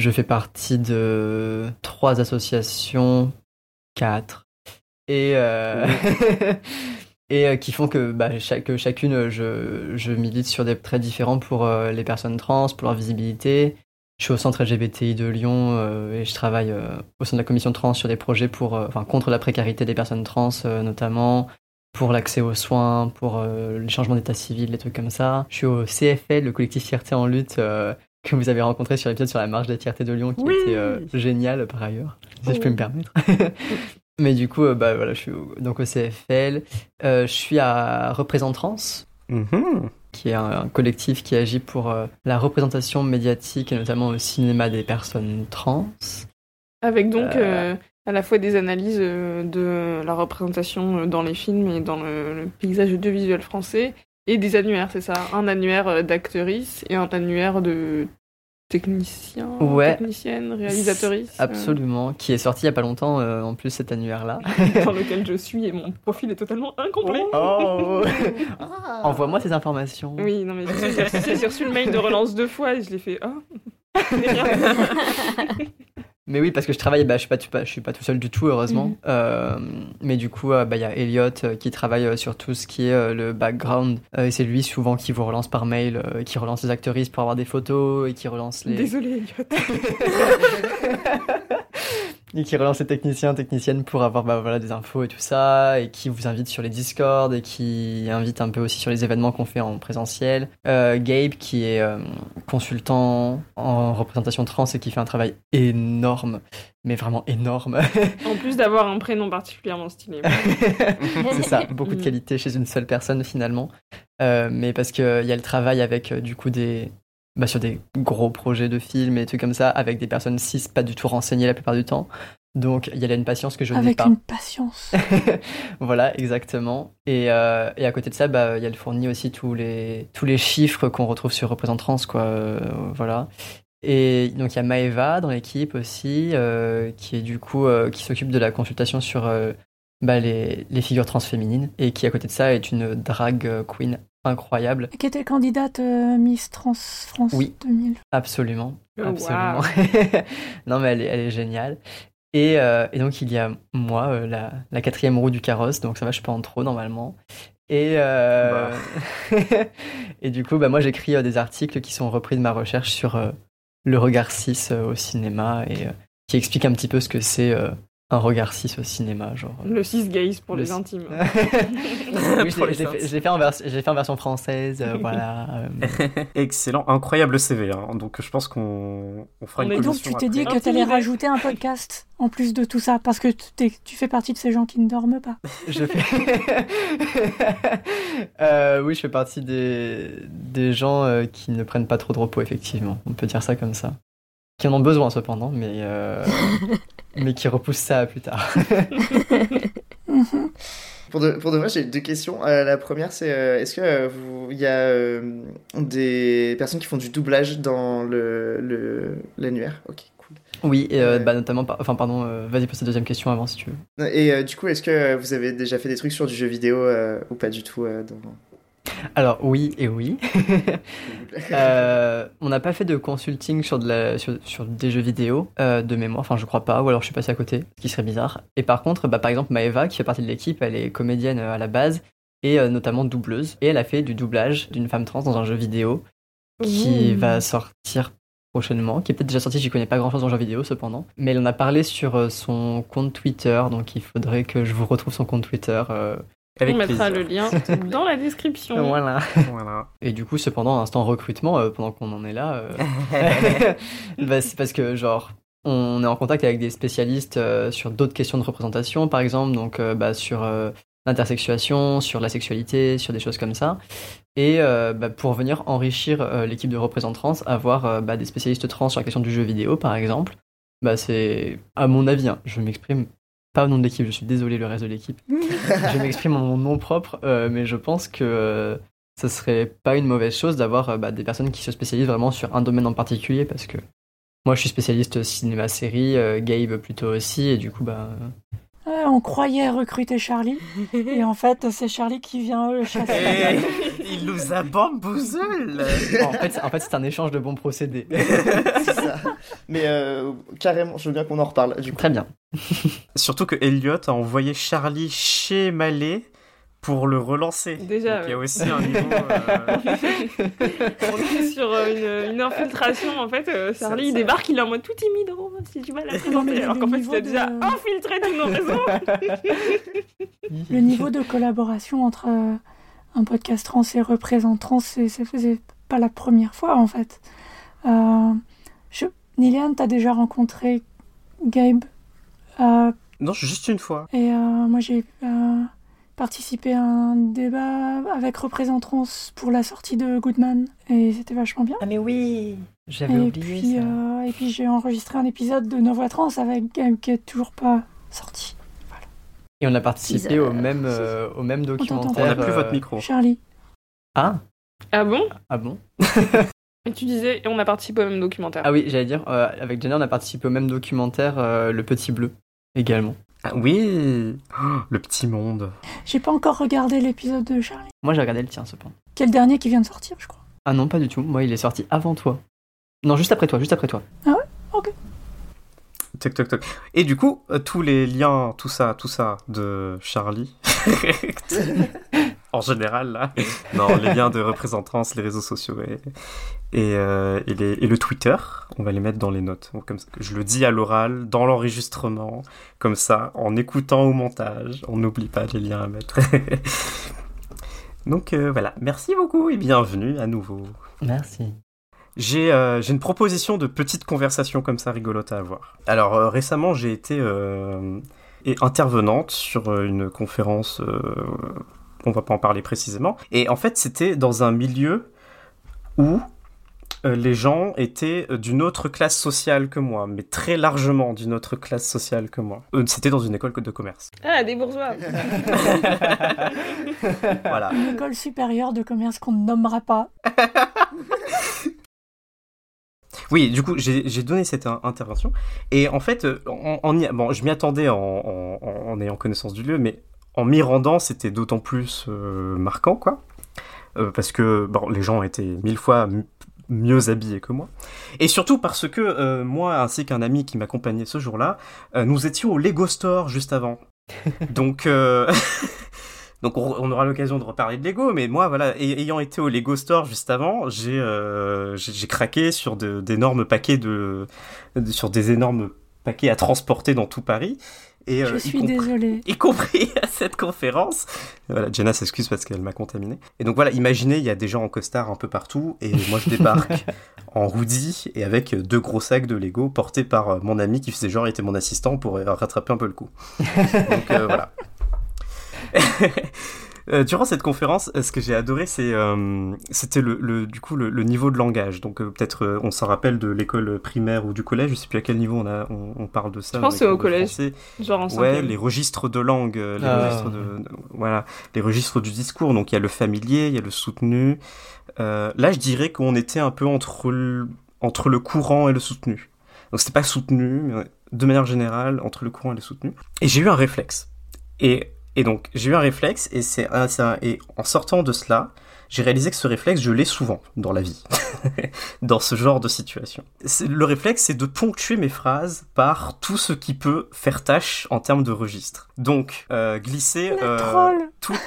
Je fais partie de trois associations, quatre, et, euh, et euh, qui font que, bah, chaque, chacune, je, je, milite sur des traits différents pour euh, les personnes trans, pour leur visibilité. Je suis au centre LGBTI de Lyon et je travaille au sein de la commission trans sur des projets pour, enfin, contre la précarité des personnes trans notamment, pour l'accès aux soins, pour les changements d'état civil, des trucs comme ça. Je suis au CFL, le collectif Fierté en lutte, que vous avez rencontré sur l'épisode sur la marche de la fierté de Lyon, qui était euh, génial par ailleurs, si je peux me permettre. Mais du coup, euh, bah voilà, je suis donc au CFL. Euh, je suis à Représentrance, mm-hmm. qui est un, collectif qui agit pour la représentation médiatique et notamment au cinéma des personnes trans. Avec donc à la fois des analyses de la représentation dans les films et dans le, paysage audiovisuel français, et des annuaires, c'est ça Un annuaire d'actrices et un annuaire de technicien, ouais. technicienne, réalisatrice. Absolument, qui est sorti il n'y a pas longtemps en plus cet annuaire-là. Dans lequel je suis et mon profil est totalement incomplet. Oh. Envoie-moi ces informations. Oui, non mais j'ai reçu le mail de relance deux fois et je l'ai fait. Oh. Mais oui, parce que je travaille, bah, je suis pas, je suis pas tout seul du tout, heureusement. Mhm. Euh, mais du coup, euh, bah, il y a Elliot euh, qui travaille sur tout ce qui est le background. et c'est lui souvent qui vous relance par mail, qui relance les actrices pour avoir des photos et qui relance les. Désolé, Elliot. et qui relance les techniciens, techniciennes pour avoir bah, voilà, des infos et tout ça, et qui vous invite sur les Discord, et qui invite un peu aussi sur les événements qu'on fait en présentiel. Euh, Gabe, qui est euh, consultant en représentation trans et qui fait un travail énorme, mais vraiment énorme. en plus d'avoir un prénom particulièrement stylé. C'est ça, beaucoup de qualité chez une seule personne finalement. Euh, mais parce qu'il y a le travail avec du coup des, bah, sur des gros projets de films et trucs comme ça, avec des personnes cis pas du tout renseignées la plupart du temps. Donc il y a là une patience que je n'ai pas. Avec une patience. voilà, exactement. Et, euh, et, à côté de ça, bah, il y a le fourni aussi tous les, tous les chiffres qu'on retrouve sur Représentrance, quoi. Euh, voilà. Et donc il y a Maeva dans l'équipe aussi, euh, qui est du coup qui s'occupe de la consultation sur bah, les, les, figures transféminines et qui à côté de ça est une drag queen incroyable. Qui était candidate euh, Miss Trans France oui, 2000. Absolument, oh, absolument. non mais elle est, elle est géniale. Et, euh, et, donc il y a moi, euh, la, la, quatrième roue du carrosse, donc ça va, je suis pas en trop normalement. Et, bah. et du coup, bah, moi j'écris des articles qui sont repris de ma recherche sur le regard cis au cinéma et qui expliquent un petit peu ce que c'est un regard 6 au cinéma, genre. Euh, le 6 gaze pour les intimes. oui, j'ai fait, en fait en version française, euh, voilà. Euh. Excellent, incroyable CV. Hein. Donc je pense qu'on fera une Et donc tu t'es dit que tu allais rajouter un podcast en plus de tout ça, parce que tu fais partie de ces gens qui ne dorment pas. Je fais... oui, je fais partie des, des gens qui ne prennent pas trop de repos, effectivement. On peut dire ça comme ça qui en ont besoin cependant, mais, euh, mais qui repoussent ça plus tard. pour, de, pour de vrai, j'ai deux questions. Euh, la première, c'est euh, est-ce que vous il y a des personnes qui font du doublage dans le l'annuaire? Ok, cool. Oui, et, bah, notamment, enfin pardon, vas-y pose ta deuxième question avant si tu veux. Et du coup, est-ce que vous avez déjà fait des trucs sur du jeu vidéo ou pas du tout dans... Alors oui et oui. Euh, on n'a pas fait de consulting sur, de la, sur, des jeux vidéo euh, de mémoire, enfin je crois pas, ou alors je suis passé à côté, ce qui serait bizarre. Et par contre, bah, par exemple Maeva, qui fait partie de l'équipe, elle est comédienne euh, à la base, et notamment doubleuse, et elle a fait du doublage d'une femme trans dans un jeu vidéo qui va sortir prochainement, qui est peut-être déjà sorti, j'y connais pas grand chose en jeu vidéo cependant, mais elle en a parlé sur son compte Twitter, donc il faudrait que je vous retrouve son compte Twitter on mettra le lien dans la description. Voilà. Et du coup, cependant, instant recrutement, euh, pendant qu'on en est là, euh, bah, c'est parce que, genre, on est en contact avec des spécialistes euh, sur d'autres questions de représentation, par exemple, donc bah, sur l'intersexuation, sur la sexualité, sur des choses comme ça. Et bah, pour venir enrichir l'équipe de représentants, avoir des spécialistes trans sur la question du jeu vidéo, par exemple, bah, c'est, à mon avis, hein, je m'exprime pas au nom de l'équipe, je suis désolé le reste de l'équipe. je m'exprime en mon nom propre, euh, mais je pense que euh, ce serait pas une mauvaise chose d'avoir euh, bah, des personnes qui se spécialisent vraiment sur un domaine en particulier, parce que moi je suis spécialiste cinéma-série, Gabe plutôt aussi, et du coup bah on croyait recruter Charlie, et en fait, c'est Charlie qui vient le chasser. Eh, il nous a bamboozle En fait, en fait c'est un échange de bons procédés. c'est ça. Mais euh, carrément, je veux bien qu'on en reparle. Du coup. Très bien. Surtout que Elliot a envoyé Charlie chez Malé pour le relancer. Déjà. Il y a aussi un niveau. Euh, on est sur euh, une, infiltration en fait. Euh, Charlie il débarque, il est en mode tout timide. Oh, si tu vas la présenter. Alors qu'en fait, il a déjà infiltré tous nos réseaux. le niveau de collaboration entre un podcast trans et représente trans, ça faisait pas la première fois en fait. Je... Niliane, t'as déjà rencontré Gabe Non, juste une fois. Et moi j'ai participé à un débat avec Représentrance pour la sortie de Goodman et c'était vachement bien. Ah mais oui, j'avais oublié puis, ça. Euh, et puis j'ai enregistré un épisode de Nos Voix Trans avec Gabe qui est toujours pas sorti. Et on a participé au même, au même documentaire. On n'a plus votre micro. Charlie. Ah Ah bon? Ah bon? Et tu disais, on a participé au même documentaire. Ah oui, j'allais dire, avec Jenna, on a participé au même documentaire, Le Petit Bleu, également. Ah, oui Le petit monde. J'ai pas encore regardé l'épisode de Charlie. Moi j'ai regardé le tien cependant. Quel dernier qui vient de sortir, je crois. Ah non, pas du tout. Moi il est sorti avant toi. Non, juste après toi, juste après toi. Ah ouais? Ok. Toc, toc, toc. Et du coup, euh, tous les liens, tout ça, tout ça de Charlie. en général, là. Non, les liens de représentance, les réseaux sociaux et, et, euh, et, le Twitter, on va les mettre dans les notes. comme ça, je le dis à l'oral, dans l'enregistrement, comme ça, en écoutant au montage, on n'oublie pas les liens à mettre. Donc euh, voilà, merci beaucoup et bienvenue à nouveau. Merci. J'ai euh, une proposition de petite conversation comme ça rigolote à avoir. Alors euh, récemment, j'ai été intervenante sur une conférence, on va pas en parler précisément, et en fait c'était dans un milieu où euh, les gens étaient euh, d'une autre classe sociale que moi, mais très largement d'une autre classe sociale que moi. Euh, c'était dans une école de commerce. Ah, des bourgeois Voilà. Une école supérieure de commerce qu'on ne nommera pas. Oui, du coup, j'ai donné cette intervention. Et en fait, en, bon, je m'y attendais en, ayant connaissance du lieu, mais en m'y rendant, c'était d'autant plus marquant, quoi. parce que bon, les gens étaient mille fois mieux habillé que moi. Et surtout parce que euh, moi, ainsi qu'un ami qui m'accompagnait ce jour-là, euh, nous étions au Lego Store juste avant. Donc, euh, donc on, aura l'occasion de reparler de Lego, mais moi, voilà, ayant été au Lego Store juste avant, j'ai j'ai craqué sur d'énormes paquets de, sur des énormes paquets à transporter dans tout Paris. Et, je suis désolée. Y compris à cette conférence. Voilà, Jenna s'excuse parce qu'elle m'a contaminé. Et donc voilà, imaginez, il y a des gens en costard un peu partout, et moi je débarque en hoodie et avec deux gros sacs de Lego portés par mon ami qui faisait genre était mon assistant pour rattraper un peu le coup. donc euh, voilà. Euh, durant cette conférence, euh, ce que j'ai adoré, c'est euh, c'était le, du coup le, niveau de langage. Donc peut-être on s'en rappelle de l'école primaire ou du collège. Je sais plus à quel niveau on a on, parle de ça. Je pense c'est au collège. Genre en ouais, les registres de langue, les ah. registres de, voilà, les registres du discours. Donc il y a le familier, il y a le soutenu. là, je dirais qu'on était un peu entre le, entre le courant et le soutenu. Donc c'était pas soutenu, mais de manière générale entre le courant et le soutenu. Et j'ai eu un réflexe. Et et donc, j'ai eu un réflexe, et, c'est et en sortant de cela, j'ai réalisé que ce réflexe, je l'ai souvent dans la vie, dans ce genre de situation. Le réflexe, c'est de ponctuer mes phrases par tout ce qui peut faire tâche en termes de registre. Donc, euh, glisser... Euh, tout...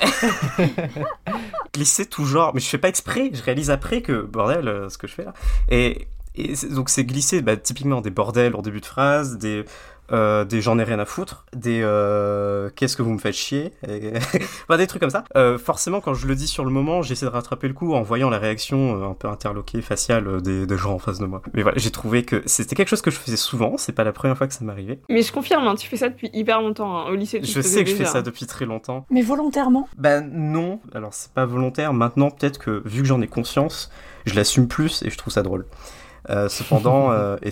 glisser tout genre... Mais je fais pas exprès, je réalise après que, bordel, euh, ce que je fais là. Et, et donc c'est glisser bah, typiquement des bordels en début de phrase, des euh, des j'en ai rien à foutre, des euh, qu'est-ce que vous me faites chier, des trucs comme ça. Euh, forcément, quand je le dis sur le moment, j'essaie de rattraper le coup en voyant la réaction un peu interloquée, faciale des, gens en face de moi. Mais voilà, j'ai trouvé que c'était quelque chose que je faisais souvent, c'est pas la première fois que ça m'arrivait. Mais je confirme, hein, tu fais ça depuis hyper longtemps hein, au lycée. je sais que je fais ça depuis très longtemps. Mais volontairement Ben non, alors c'est pas volontaire. Maintenant, peut-être que vu que j'en ai conscience, je l'assume plus et je trouve ça drôle. Euh, cependant, euh, et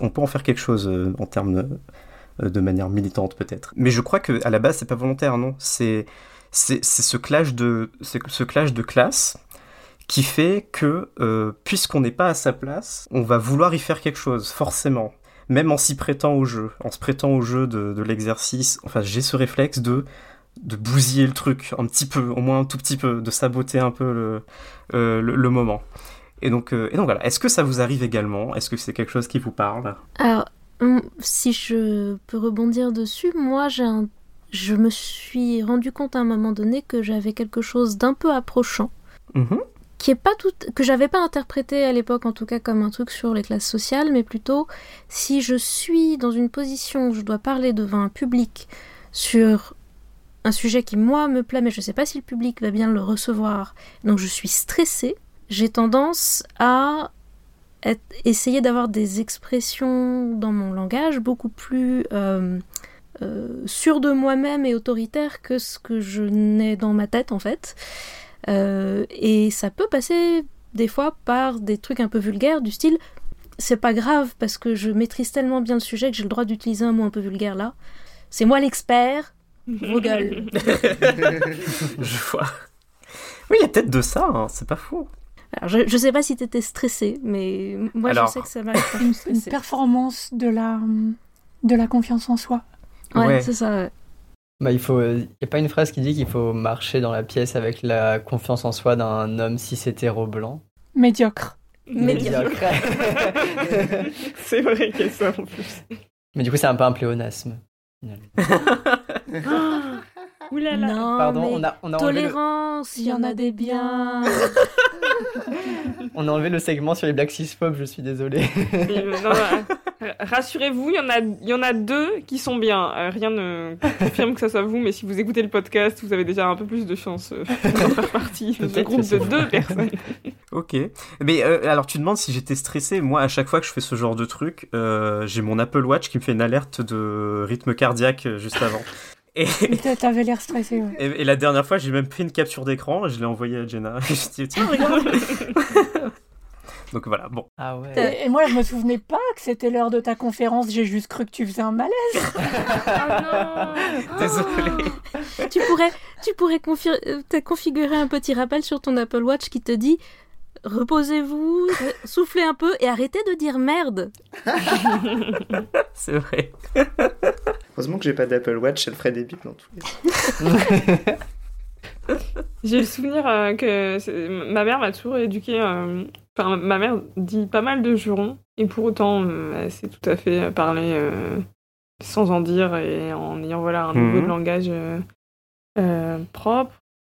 on peut en faire quelque chose euh, en termes de, manière militante peut-être. Mais je crois que à la base c'est pas volontaire, non. C'est ce clash de classe qui fait que puisqu'on n'est pas à sa place, on va vouloir y faire quelque chose forcément. Même en s'y prêtant au jeu, en se prêtant au jeu de, l'exercice, enfin j'ai ce réflexe de bousiller le truc un petit peu, au moins un tout petit peu, de saboter un peu le moment. Et donc, euh, et donc voilà, est-ce que ça vous arrive également? Est-ce que c'est quelque chose qui vous parle? Alors, hum, si je peux rebondir dessus, moi j'ai un... je me suis rendu compte à un moment donné que j'avais quelque chose d'un peu approchant. Mm-hmm. Qui est pas tout, que j'avais pas interprété à l'époque en tout cas comme un truc sur les classes sociales, mais plutôt si je suis dans une position où je dois parler devant un public sur un sujet qui moi me plaît, mais je sais pas si le public va bien le recevoir, donc je suis stressée j'ai tendance à essayer d'avoir des expressions dans mon langage beaucoup plus euh, euh sûres de moi-même et autoritaires que ce que je n'ai dans ma tête en fait. Euh, et ça peut passer des fois par des trucs un peu vulgaires du style c'est pas grave parce que je maîtrise tellement bien le sujet que j'ai le droit d'utiliser un mot un peu vulgaire là. C'est moi l'expert, vos gueules. je vois. Oui, il y a peut-être de ça, hein, c'est pas fou. Alors, je, je sais pas si tu étais stressé, mais moi je sais que ça m'a une, une performance de la, de la confiance en soi. Ouais, c'est ça. Bah, il faut. Il y a pas une phrase qui dit qu'il faut marcher dans la pièce avec la confiance en soi d'un homme cis hétéro blanc. Médiocre. Médiocre. c'est vrai qu'il y a ça en plus. Mais du coup, c'est un peu un pléonasme. Oulala. Non, Pardon, mais on a, on a tolérance, il y en a des biens. on a enlevé le segment sur les Black Cisphobes, je suis désolé. Rassurez-vous, il y, en a, y en a deux qui sont bien. Euh, rien ne confirme que ça soit vous, mais si vous écoutez le podcast, vous avez déjà un peu plus de chance euh, de faire partie de ce groupe de deux personnes. ok. Mais euh, alors, tu demandes si j'étais stressé. Moi, à chaque fois que je fais ce genre de truc, j'ai mon Apple Watch qui me fait une alerte de rythme cardiaque juste avant. Et t'avais l'air stressé. Ouais. Et, la dernière fois, j'ai même pris une capture d'écran et je l'ai envoyée à Jenna. je dit, tiens, regarde. Donc voilà, bon. Ah ouais. Et, moi, je me souvenais pas que c'était l'heure de ta conférence. J'ai juste cru que tu faisais un malaise. oh non Désolé. tu pourrais, tu pourrais te configurer un petit rappel sur ton Apple Watch qui te dit reposez-vous, soufflez un peu et arrêtez de dire merde. C'est vrai. Heureusement que j'ai pas d'Apple Watch, elle ferait des bips dans tous les J'ai le souvenir euh, que ma mère m'a toujours éduqué. Euh, enfin, ma mère dit pas mal de jurons, et pour autant, euh, elle sait tout à fait parler sans en dire et en ayant voilà, un niveau de mhm. langage propre.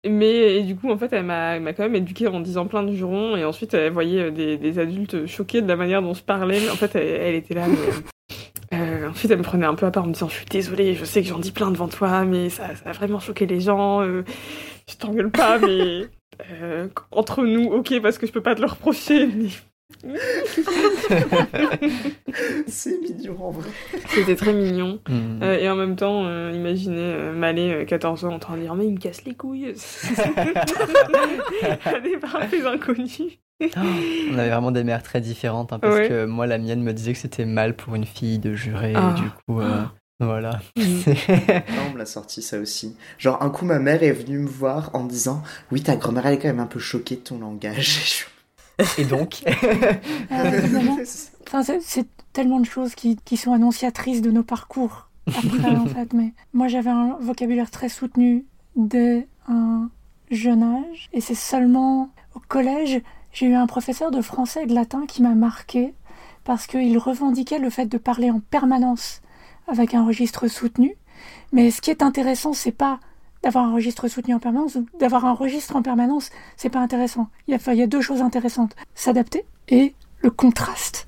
Mais du coup, en fait, elle m'a quand même éduquée en disant plein de jurons, et ensuite, elle voyait des, des adultes choqués de la manière dont je parlais. En fait, elle, était là, mais, euh, ensuite, elle me prenait un peu à part en me disant Je suis désolée, je sais que j'en dis plein devant toi, mais ça, a vraiment choqué les gens. Euh, je t'engueule pas, mais euh, entre nous, ok, parce que je peux pas te le reprocher. c'est mignon en vrai. C'était très mignon. Hmm. Euh, et en même temps, euh, imaginez euh, Malé, 14 ans, en train de dire Mais il me casse les couilles. à des parfaits inconnus. on avait vraiment des mères très différentes hein, parce que moi, la mienne me disait que c'était mal pour une fille de jurer. Et ah. du coup. Voilà. Hmm. on me l'a sorti ça aussi. Genre un coup ma mère est venue me voir en disant oui ta grand-mère elle est quand même un peu choquée de ton langage. Et donc enfin, C'est tellement de choses qui, qui, sont annonciatrices de nos parcours après, en fait. Mais moi, j'avais un vocabulaire très soutenu dès un jeune âge. Et c'est seulement au collège, j'ai eu un professeur de français et de latin qui m'a marqué parce qu'il revendiquait le fait de parler en permanence avec un registre soutenu. Mais ce qui est intéressant, c'est pas d'avoir un registre soutenu en permanence ou d'avoir un registre en permanence, c'est pas intéressant. Il y, a, il y a deux choses intéressantes s'adapter et le contraste.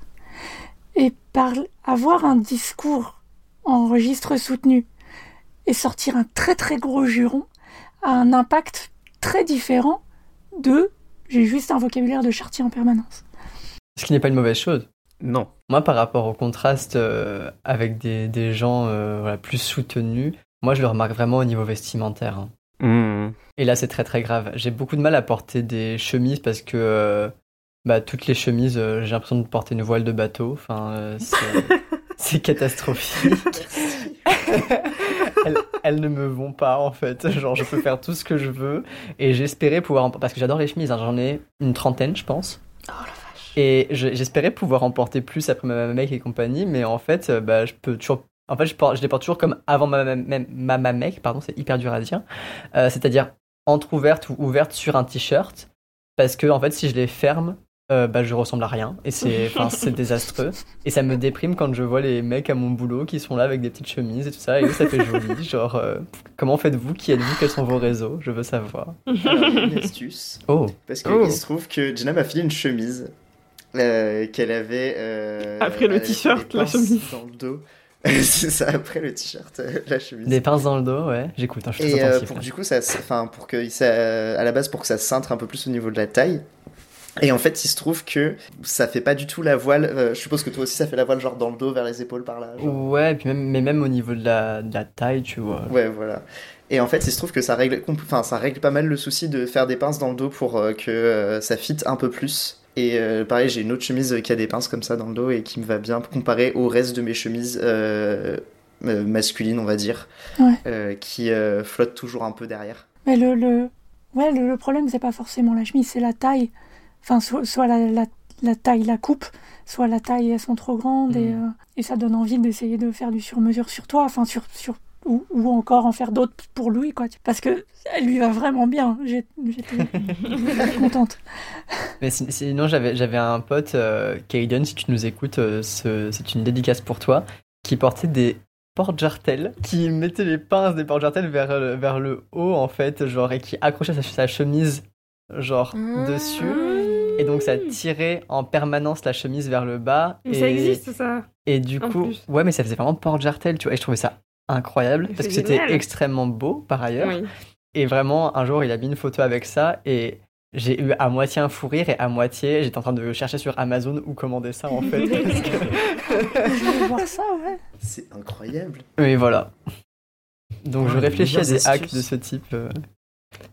Et par avoir un discours en registre soutenu et sortir un très très gros juron a un impact très différent de j'ai juste un vocabulaire de chartier en permanence. Ce qui n'est pas une mauvaise chose. Non. Moi, par rapport au contraste euh, avec des, des gens euh, voilà, plus soutenus, moi, je le remarque vraiment au niveau vestimentaire. Hein. Mmh. Et là, c'est très très grave. J'ai beaucoup de mal à porter des chemises parce que euh, bah, toutes les chemises, euh, j'ai l'impression de porter une voile de bateau. Enfin, euh, c'est catastrophique. elles, ne me vont pas en fait. Genre, je peux faire tout ce que je veux. Et j'espérais pouvoir. En... Parce que j'adore les chemises, hein. j'en ai une trentaine, je pense. Oh la vache. Et j'espérais pouvoir en porter plus après ma mec et compagnie, mais en fait, bah, je peux toujours en fait, je, je les porte toujours comme avant ma, ma, ma, mec, pardon, c'est hyper dur à dire. Euh, c'est-à-dire entre-ouverte ou ouverte sur un t-shirt. Parce que, en fait, si je les ferme, euh, bah, je ressemble à rien. Et c'est, c'est désastreux. Et ça me déprime quand je vois les mecs à mon boulot qui sont là avec des petites chemises et tout ça. Et ça fait joli. Genre, euh, comment faites-vous? Qui êtes-vous? Quels sont vos réseaux? Je veux savoir. une astuce. Oh. Parce qu'il oh. se trouve que Jenna m'a filé une chemise. qu'elle avait. Après le t-shirt, la chemise. Dans le dos. c'est ça, après le t-shirt, euh, la chemise. Des pinces dans le dos, ouais, j'écoute, hein, je suis Et euh, pour, du coup, ça, enfin, pour que ça, à la base, pour que ça cintre un peu plus au niveau de la taille. Et en fait, il se trouve que ça fait pas du tout la voile. Euh, je suppose que toi aussi, ça fait la voile genre dans le dos, vers les épaules, par là. Ouais, puis même, mais même au niveau de la, de la taille, tu vois. Ouais, voilà. Et en fait, il se trouve que ça règle, enfin, ça règle pas mal le souci de faire des pinces dans le dos pour que ça fitte un peu plus. Et euh, pareil, j'ai une autre chemise qui a des pinces comme ça dans le dos et qui me va bien comparée au reste de mes chemises euh, euh, masculines, on va dire, qui flottent toujours un peu derrière. Mais le, le... Ouais, le, problème, c'est pas forcément la chemise, c'est la taille. Enfin, soit, la, la, taille la coupe, soit la taille, elles sont trop grandes et, mm. et ça donne envie d'essayer de faire du sur-mesure sur toi, enfin, sur, sur ou, ou, encore en faire d'autres pour Louis, quoi. Parce que elle lui va vraiment bien. J'étais contente. Mais sinon, j'avais un pote, euh, Kaiden, si tu nous écoutes, euh, c'est une dédicace pour toi, qui portait des porte-jartelles, qui mettait les pinces des porte-jartelles vers, euh, vers le haut, en fait, genre, et qui accrochait sa, sa chemise, genre, ah. dessus. Et donc ça tirait en permanence la chemise vers le bas. Mais et... ça existe ça. Et du coup, ouais, mais ça faisait vraiment porte-jartel, tu vois. Et je trouvais ça incroyable parce que c'était extrêmement beau par ailleurs. Et vraiment, un jour, il a mis une photo avec ça et j'ai eu à moitié un fou rire et à moitié, j'étais en train de chercher sur Amazon où commander ça en fait. Je veux voir ça, ouais. C'est incroyable. Oui, voilà. Donc je réfléchis à des hacks de ce type. Euh.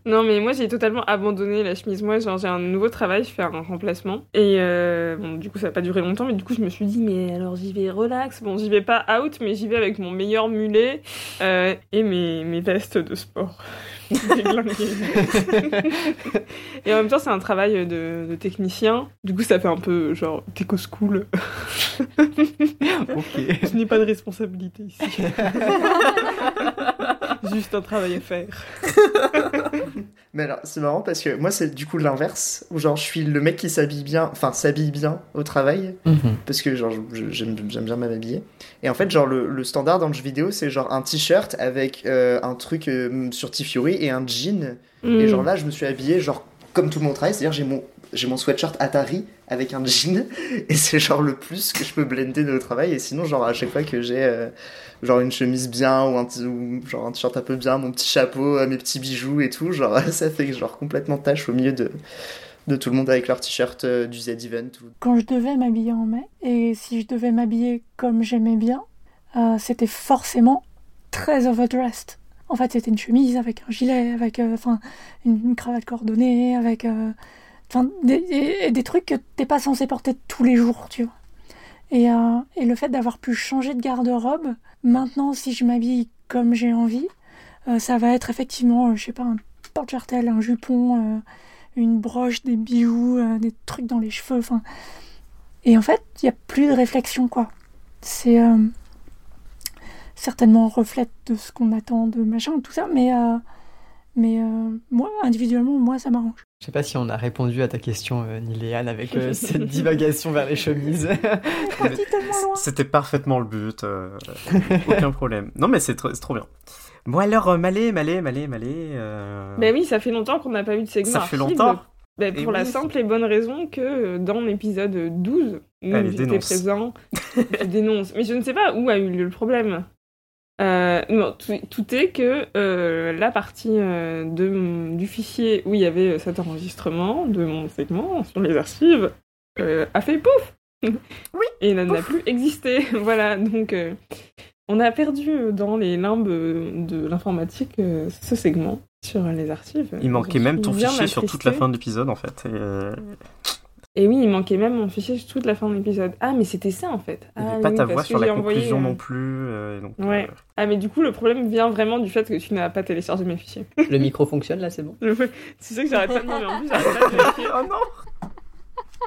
Non, mais moi j'ai totalement abandonné la chemise. Moi, j'ai un nouveau travail, je fais un remplacement. Et euh, du coup, ça n'a pas duré longtemps, mais du coup, je me suis dit, mais alors j'y vais relax. Bon, j'y vais pas out, mais j'y vais avec mon meilleur mulet euh, et mes, mes vestes de sport. et en même temps, c'est un travail de, de, technicien. Du coup, ça fait un peu genre Teco School. ok. Je n'ai pas de responsabilité ici. Juste un travail à faire. Mais alors, c'est marrant parce que moi, c'est du coup l'inverse. Où genre, je suis le mec qui s'habille bien, enfin, s'habille bien au travail. Mhm. Parce que genre, j'aime bien m'habiller. Et en fait, genre, le, standard dans le jeu vidéo, c'est genre un t-shirt avec euh, un truc euh, sur T-Fury et un jean. Et mm. genre là, je me suis habillé, genre, comme tout le monde travaille. C'est-à-dire, j'ai mon j'ai mon sweatshirt Atari avec un jean et c'est genre le plus que je peux blender de travail et sinon genre à chaque fois que j'ai euh, genre une chemise bien ou un genre un t-shirt un peu bien mon petit chapeau euh, mes petits bijoux et tout genre ça fait genre complètement tâche au milieu de de tout le monde avec leur t-shirt euh, du Z-Event. Quand je devais m'habiller en mai, et si je devais m'habiller comme j'aimais bien, c'était forcément très overdressed. En fait, c'était une chemise avec un gilet, avec enfin une, cravate coordonnée, avec Enfin, des, des, trucs que t'es pas censé porter tous les jours, tu vois. Et, euh, et le fait d'avoir pu changer de garde-robe, maintenant, si je m'habille comme j'ai envie, euh, ça va être effectivement, euh, je sais pas, un porte-jartel, un jupon, une broche, des bijoux, des trucs dans les cheveux, enfin. Et en fait, il n'y a plus de réflexion, quoi. C'est certainement un reflet de ce qu'on attend de machin, tout ça, mais, mais moi, individuellement, moi, ça m'arrange. Je sais pas si on a répondu à ta question, euh, Niléane, avec euh, cette divagation vers les chemises. C'était parfaitement le but, euh, aucun problème. Non mais c'est trop bien. Bon alors, Malé, Malé, Malé, Malé... Ben oui, ça fait longtemps qu'on n'a pas eu de segment Ça fait longtemps ben, Pour la simple et bonne raison que dans l'épisode 12, où j'étais présent, je dénonce. Mais je ne sais pas où a eu lieu le problème. Euh, non, tout, est que euh, la partie euh, de, du fichier où il y avait cet enregistrement de mon segment sur les archives a fait pouf Oui Et n'a plus existé. voilà, donc on a perdu dans les limbes de l'informatique ce segment sur les archives. Il manquait même ton fichier sur toute la fin de l'épisode en fait. Et oui, il manquait même mon fichier toute la fin de l'épisode. Ah, mais c'était ça en fait. Il n'y avait pas ta voix sur la conclusion euh, non plus. Euh, donc, ouais. Euh, ah, mais du coup, le problème vient vraiment du fait que tu n'as pas téléchargé mes fichiers. Le micro fonctionne là, c'est bon? C'est ça que j'arrête pas de mais en plus, j'arrête pas de vérifier. Oh non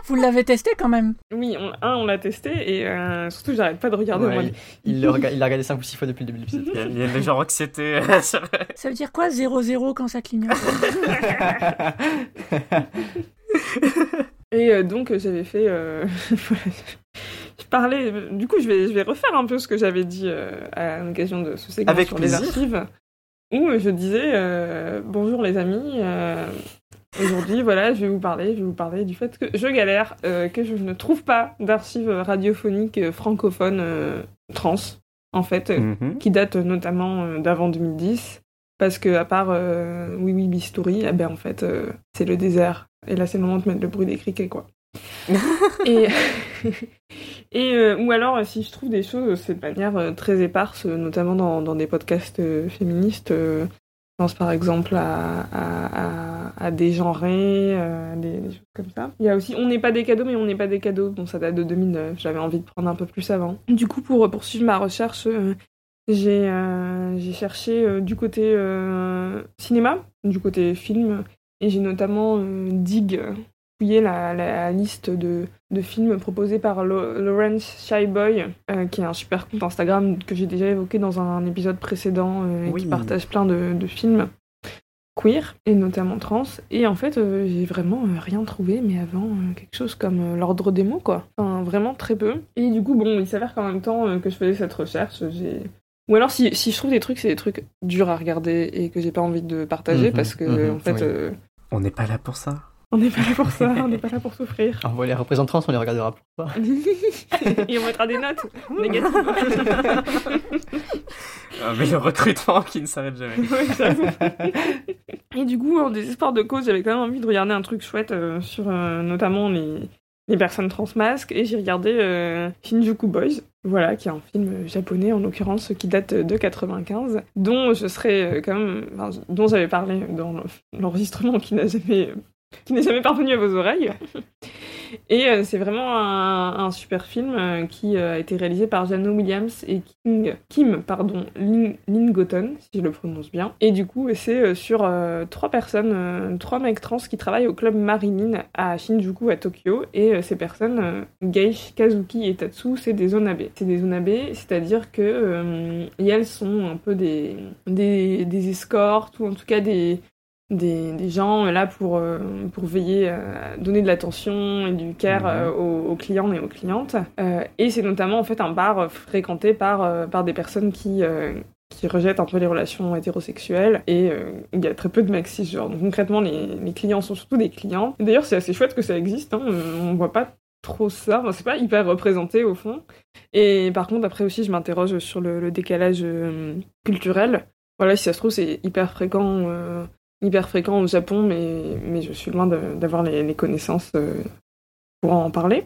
vous l'avez testé quand même? Oui, on, un, on l'a testé et surtout, j'arrête pas de regarder. moi. il, il, l'a regardé 5 ou 6 fois depuis le début de l'épisode. Il y a, il gens que c'était. ça veut dire quoi 0-0 quand ça clignote? Et euh, donc j'avais fait. Euh, je parlais. Du coup, je vais, je vais refaire un peu ce que j'avais dit euh, à l'occasion de ce segment sur les archives. Où je disais Bonjour les amis. Aujourd'hui, voilà, je vais vous parler, je vais vous parler du fait que je galère, que je ne trouve pas d'archives radiophoniques francophones trans, en fait, mhm. qui datent notamment d'avant 2010 parce que à part Oui Oui Bistouri, eh ben en fait c'est le désert et là, c'est le moment de mettre le bruit des criquets, quoi. et, et euh, ou alors, euh, si je trouve des choses, c'est de manière euh, très éparse, notamment dans, dans des podcasts féministes. pense par exemple à, à, à, des genrés, euh, des, choses comme ça. Il y a aussi On n'est pas des cadeaux, mais On n'est pas des cadeaux. Bon, ça date de 2009. J'avais envie de prendre un peu plus avant. Du coup, pour poursuivre ma recherche, euh, j'ai j'ai cherché du côté cinéma, du côté film, et j'ai notamment Dig la, liste de, films proposés par Lawrence Shyboy, euh, qui est un super compte Instagram que j'ai déjà évoqué dans un, épisode précédent euh, et qui partage plein de, films queer et notamment trans. Et en fait, euh, j'ai vraiment rien trouvé, mais avant quelque chose comme l'ordre des mots, quoi. Enfin, vraiment très peu. Et du coup, bon, il s'avère qu'en même temps que je faisais cette recherche, j'ai ou alors si, je trouve des trucs, c'est des trucs durs à regarder et que j'ai pas envie de partager mhm, parce que mhm, en fait. On n'est pas là pour ça. On n'est pas là pour ça, on n'est pas là pour souffrir. On voit les représentants, on les regardera pour ça. Et on mettra des notes négatives. ah, mais le recrutement qui ne s'arrête jamais. Et du coup, en désespoir de cause, j'avais quand même envie de regarder un truc chouette euh, sur euh, notamment les, les personnes transmasques et j'ai regardé euh, Shinjuku Boys, voilà, qui est un film japonais en l'occurrence qui date de 95, dont je serais quand même, dont j'avais parlé dans l'enregistrement qui n'a jamais qui n'est jamais parvenu à vos oreilles. Et euh, c'est vraiment un, super film euh, qui euh, a été réalisé par Jano Williams et King, Kim pardon, Lin, Lingoton, si je le prononce bien. Et du coup, c'est sur trois personnes, trois mecs trans qui travaillent au club Marilyn à Shinjuku à Tokyo. Et ces personnes, Geish, Kazuki et Tatsu, c'est des Onabe. C'est des Onabe, c'est-à-dire que elles sont un peu des, des, des ou en tout cas des des, gens là pour, euh, pour veiller à donner de l'attention et du care mhm. euh, aux, clients et aux clientes. Euh, et c'est notamment en fait un bar fréquenté par, par des personnes qui, qui rejettent un peu les relations hétérosexuelles et il y a très peu de mecs cisgenres. Donc concrètement, les, les, clients sont surtout des clients. D'ailleurs, c'est assez chouette que ça existe. Hein. On voit pas trop ça. c'est pas hyper représenté au fond. Et par contre, après aussi, je m'interroge sur le, le décalage culturel. Voilà, si ça se trouve, c'est hyper fréquent hyper fréquent au Japon, mais, mais je suis loin d'avoir les, connaissances euh, pour en parler.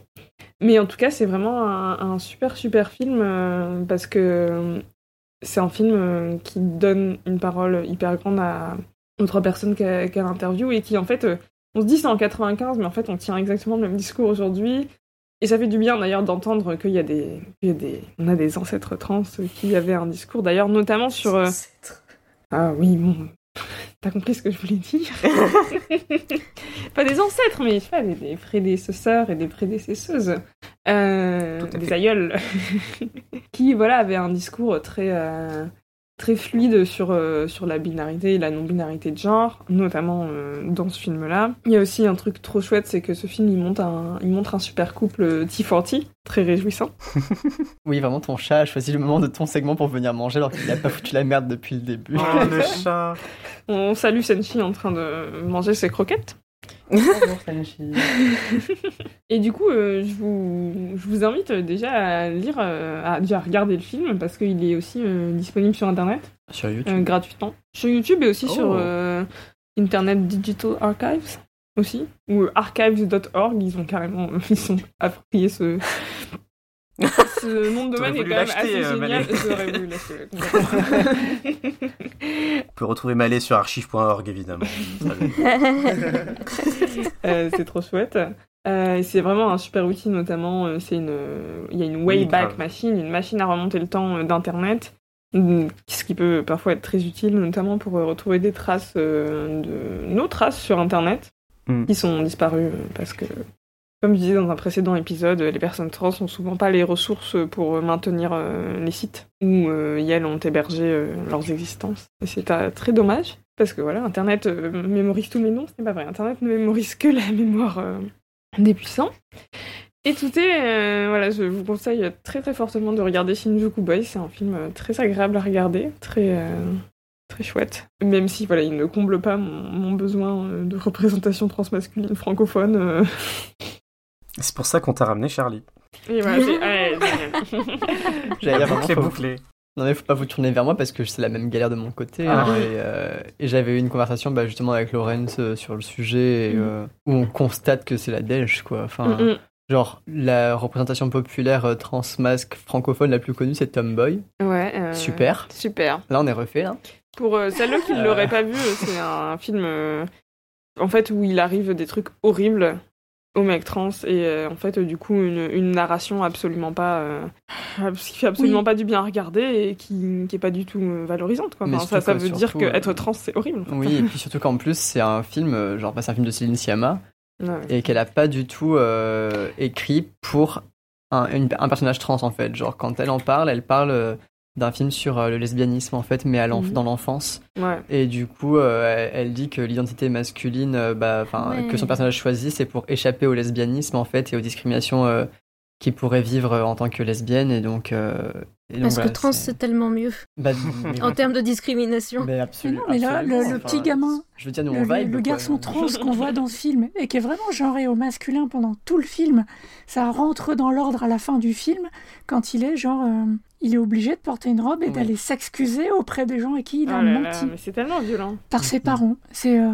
Mais en tout cas, c'est vraiment un, super, super film euh, parce que euh, c'est un film qui donne une parole hyper grande à, aux trois personnes qu'elle interview et qui, en fait, on se dit c'est en 95, mais en fait, on tient exactement le même discours aujourd'hui. Et ça fait du bien d'ailleurs d'entendre qu'il y, a des, y a des, on a des ancêtres trans qui avaient un discours, d'ailleurs, notamment sur. Ah oui, bon, T'as compris ce que je voulais dire Pas des ancêtres, mais je sais pas, des, prédécesseurs et des prédécesseuses. Euh, des aïeuls. qui, voilà, avaient un discours très, euh, très fluide sur, euh, sur la binarité et la non-binarité de genre, notamment euh, dans ce film-là. Il y a aussi un truc trop chouette, c'est que ce film, il montre un, il montre un super couple T40, très réjouissant. oui, vraiment, ton chat a choisi le moment de ton segment pour venir manger alors qu'il n'a pas foutu la merde depuis le début. Oh, le chat On salue Senshi en train de manger ses croquettes. Et du coup, euh, je, vous, je vous invite déjà à lire, euh, à, déjà regarder le film parce qu'il est aussi euh, disponible sur internet. Sur YouTube Gratuitement. Sur YouTube et aussi sur oh. Internet Digital Archives aussi. Ou archives.org, ils ont carrément ils sont appropriés ce, ce nom de domaine est quand même assez euh, génial. J'aurais voulu l'acheter. On peut retrouver Malé sur archive.org évidemment. euh, c'est trop chouette. Euh, c'est vraiment un super outil, notamment, euh, c'est une, il y a une Wayback Machine, une machine à remonter le temps d'Internet, mm, ce qui peut parfois être très utile, notamment pour retrouver des traces de nos traces sur Internet, mm. qui sont disparues parce que comme je disais dans un précédent épisode, les personnes trans n'ont souvent pas les ressources pour maintenir euh, les sites où euh, elles ont hébergé euh, leurs existences. Et c'est très dommage, parce que voilà, Internet mémorise tous mes noms, ce n'est pas vrai. Internet ne mémorise que la mémoire des puissants. Et tout est, voilà, je vous conseille très très fortement de regarder Shinjuku Boy. C'est un film très agréable à regarder, très très chouette. Même si voilà, il ne comble pas mon besoin de représentation transmasculine francophone. C'est pour ça qu'on t'a ramené Charlie. Et voilà, J'allais boucler, boucler. Non mais faut pas vous tourner vers moi parce que c'est la même galère de mon côté. Ah. Hein, euh, et, j'avais eu une conversation bah, justement avec Laurence euh, sur le sujet mm. euh, où on constate que c'est la dèche quoi. Enfin, mm, mm. genre la représentation populaire transmasque francophone la plus connue c'est Tomboy. Ouais. Super. Super. Là on est refait là. Pour celles qui ne l'auraient pas vu, c'est un film en fait où il arrive des trucs horribles au mec trans et euh, en fait du coup une, une narration absolument pas euh, qui fait absolument pas du bien à regarder et qui, qui est pas du tout euh, valorisante quoi. ça, ça veut dire que être trans c'est horrible. Oui et puis surtout qu'en plus c'est un film genre c'est un film de Céline Sciamma et qu'elle a pas du tout écrit pour un, un, personnage trans en fait genre quand elle en parle elle parle d'un film sur euh, le lesbianisme en fait, mais à mhm. dans l'enfance. Et du coup, euh, elle, dit que l'identité masculine, euh, bah, que son personnage choisit, c'est pour échapper au lesbianisme en fait et aux discriminations qu'il pourrait vivre en tant que lesbienne. Et donc, parce que trans, c'est tellement mieux. Bah, en termes de discrimination. Mais absolument. mais là, le, petit gamin, je veux dire, le, garçon trans qu'on voit dans ce film, et qui est vraiment genré au masculin pendant tout le film, ça rentre dans l'ordre à la fin du film, quand il est genre. Il est obligé de porter une robe et d'aller s'excuser auprès des gens à qui il a oh menti. mais c'est tellement violent. Par ses parents. C'est. Euh,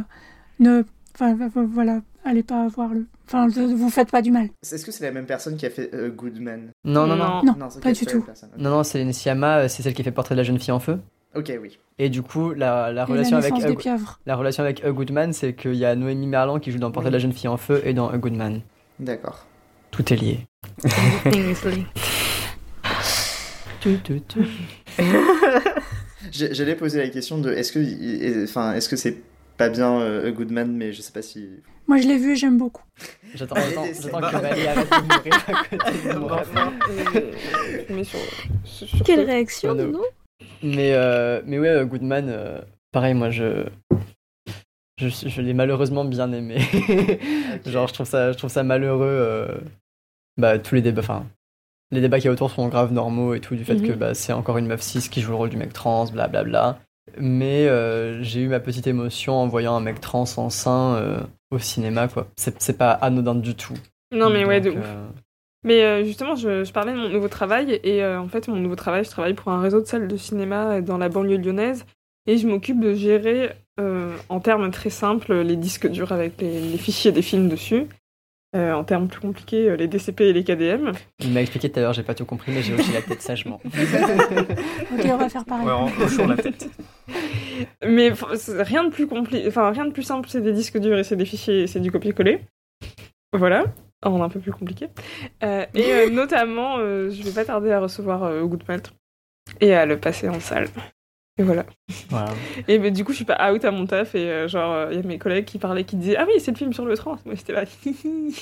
ne. Enfin, voilà, allez pas voir le. Enfin, vous faites pas du mal. Est-ce que c'est la même personne qui a fait euh, Goodman? Non, non, non. Non, pas du tout. Non, non, c'est Siama, euh, c'est celle qui fait Portrait de la jeune fille en feu. Ok, oui. Et du coup, la, la relation, avec la relation avec A Goodman, c'est qu'il y a Noémie Merlan qui joue dans Portrait de la jeune fille en feu et dans A Goodman. D'accord. Tout est lié. J'allais poser la question de est-ce que, enfin, est-ce que c'est pas bien euh, Goodman, mais je sais pas si. Moi, je l'ai vu et j'aime beaucoup. J'attends que Valérie arrête de mourir mais sur, Quelle réaction, non, Mais, euh, mais ouais, Goodman, euh, pareil, moi, je. Je, je l'ai malheureusement bien aimé. Genre, je trouve ça, je trouve ça malheureux. bah, tous les débats. Enfin, les débats qu'il y a autour sont grave normaux et tout, du fait que mhm. bah, c'est encore une meuf cis qui joue le rôle du mec trans, blablabla. Bla, bla. Mais euh, j'ai eu ma petite émotion en voyant un mec trans en sein euh, au cinéma, quoi. C'est pas anodin du tout. Non, mais ouais, de ouf. Euh, mais justement, je, je, parlais de mon nouveau travail, et en fait, mon nouveau travail, je travaille pour un réseau de salles de cinéma dans la banlieue lyonnaise, et je m'occupe de gérer, en termes très simples, les disques durs avec les fichiers des films dessus. Euh, en termes plus compliqués, euh, les DCP et les KDM. Il m'a expliqué tout à l'heure, j'ai pas tout compris, mais j'ai hoché la tête sagement. ok, on va faire pareil. Ouais, la tête. Mais rien de plus compli... enfin rien de plus simple, c'est des disques durs et c'est des fichiers, c'est du copier-coller. Voilà, en un peu plus compliqué. Euh, et notamment, je vais pas tarder à recevoir Goodmalt et à le passer en salle. Et voilà. Et mais, du coup, je suis pas out à mon taf et euh, genre, il y a mes collègues qui parlaient, qui disaient Ah oui, c'est le film sur le trans. Moi, j'étais là. oui,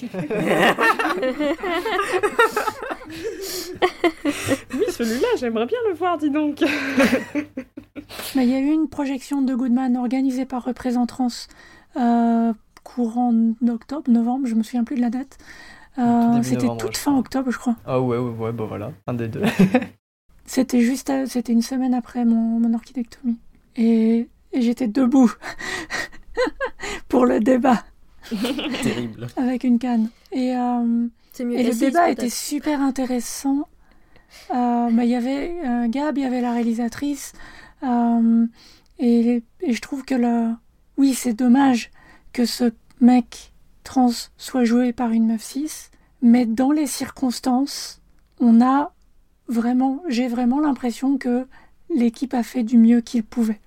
celui-là, j'aimerais bien le voir, dis donc. Mais il y a eu une projection de Goodman organisée par Représentrans euh, courant octobre, novembre, je me souviens plus de la date. Euh, c'était toute fin octobre, je crois. Ah ouais, ouais, ouais, bah voilà, un des deux. C'était juste, c'était une semaine après mon, mon orchidectomie. Et, j'étais debout pour le débat. Terrible. Avec une canne. Et, euh, et le débat était super intéressant. Euh, bah, il y avait euh, Gab, il y avait la réalisatrice. Et, et, je trouve que le... oui, c'est dommage que ce mec trans soit joué par une meuf cis. Mais dans les circonstances, on a vraiment, j'ai vraiment l'impression que l'équipe a fait du mieux qu'il pouvait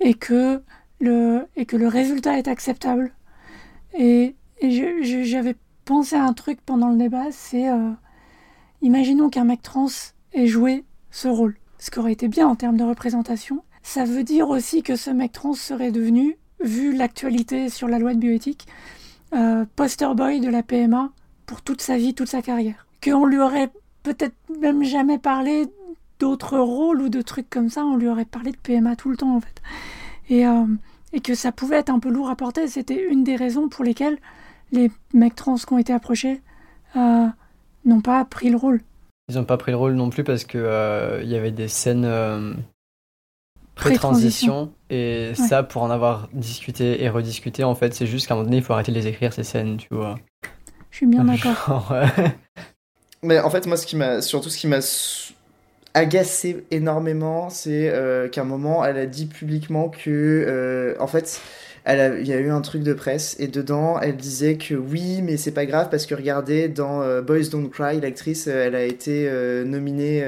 et que le, et que le résultat est acceptable. Et, j'avais pensé à un truc pendant le débat, c'est euh, imaginons qu'un mec trans ait joué ce rôle, ce qui aurait été bien en termes de représentation. Ça veut dire aussi que ce mec trans serait devenu, vu l'actualité sur la loi de bioéthique, euh, poster boy de la PMA pour toute sa vie, toute sa carrière. Qu'on lui aurait peut-être même jamais parlé d'autres rôles ou de trucs comme ça. On lui aurait parlé de PMA tout le temps, en fait. Et, euh, et que ça pouvait être un peu lourd à porter. C'était une des raisons pour lesquelles les mecs trans qui ont été approchés euh, n'ont pas pris le rôle. Ils n'ont pas pris le rôle non plus parce que euh, y avait des scènes pré-transition. Et ça, pour en avoir discuté et rediscuté, en fait, c'est juste qu'à un moment donné, il faut arrêter de les écrire, ces scènes, tu vois. Je suis bien d'accord. Mais en fait, moi, ce qui m'a, surtout ce qui m'a agacé énormément, c'est euh, qu'à un moment, elle a dit publiquement que, euh, en fait, elle il y a eu un truc de presse et dedans elle disait que oui mais c'est pas grave parce que regardez dans euh, Boys Don't Cry l'actrice euh, elle a été euh, nominée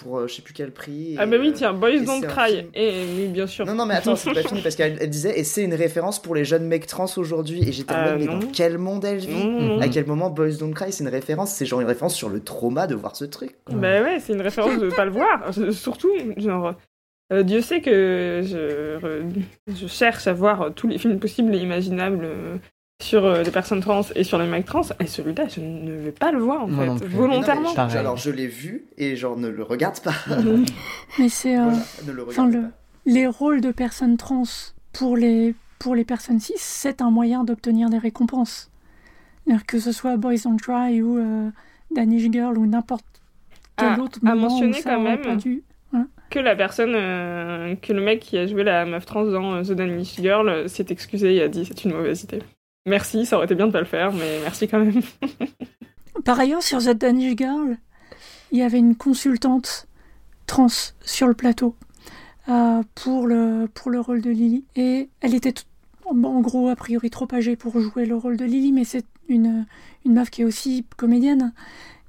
pour je sais plus quel prix. ah bah oui tiens Boys Don't Cry et oui bien sûr. Non non mais attends c'est pas fini parce qu'elle disait et c'est une référence pour les jeunes mecs trans aujourd'hui et j'étais en mode mais dans quel monde elle vit? À quel moment Boys Don't Cry c'est une référence? C'est genre une référence sur le trauma de voir ce truc. Bah ouais c'est une référence de pas le voir surtout genre euh, Dieu sait que je, cherche à voir tous les films possibles et imaginables euh, sur euh, les personnes trans et sur les mecs trans, et celui-là, je ne vais pas le voir en fait, volontairement. alors je l'ai vu et genre ne le regarde pas. Mais c'est les rôles de personnes trans pour les pour les personnes cis, c'est un moyen d'obtenir des récompenses. Que ce soit Boys on Try ou Danish Girl ou n'importe quel ah, autre moment à mentionner quand même que la personne, euh, que le mec qui a joué la meuf trans dans euh, The Danish Girl euh, s'est excusé et a dit c'est une mauvaise idée. Merci, ça aurait été bien de pas le faire, mais merci quand même. Par ailleurs, sur The Danish Girl, il y avait une consultante trans sur le plateau pour, le, pour le rôle de Lily. Et elle était en gros, a priori, trop âgée pour jouer le rôle de Lily, mais c'est une, une meuf qui est aussi comédienne.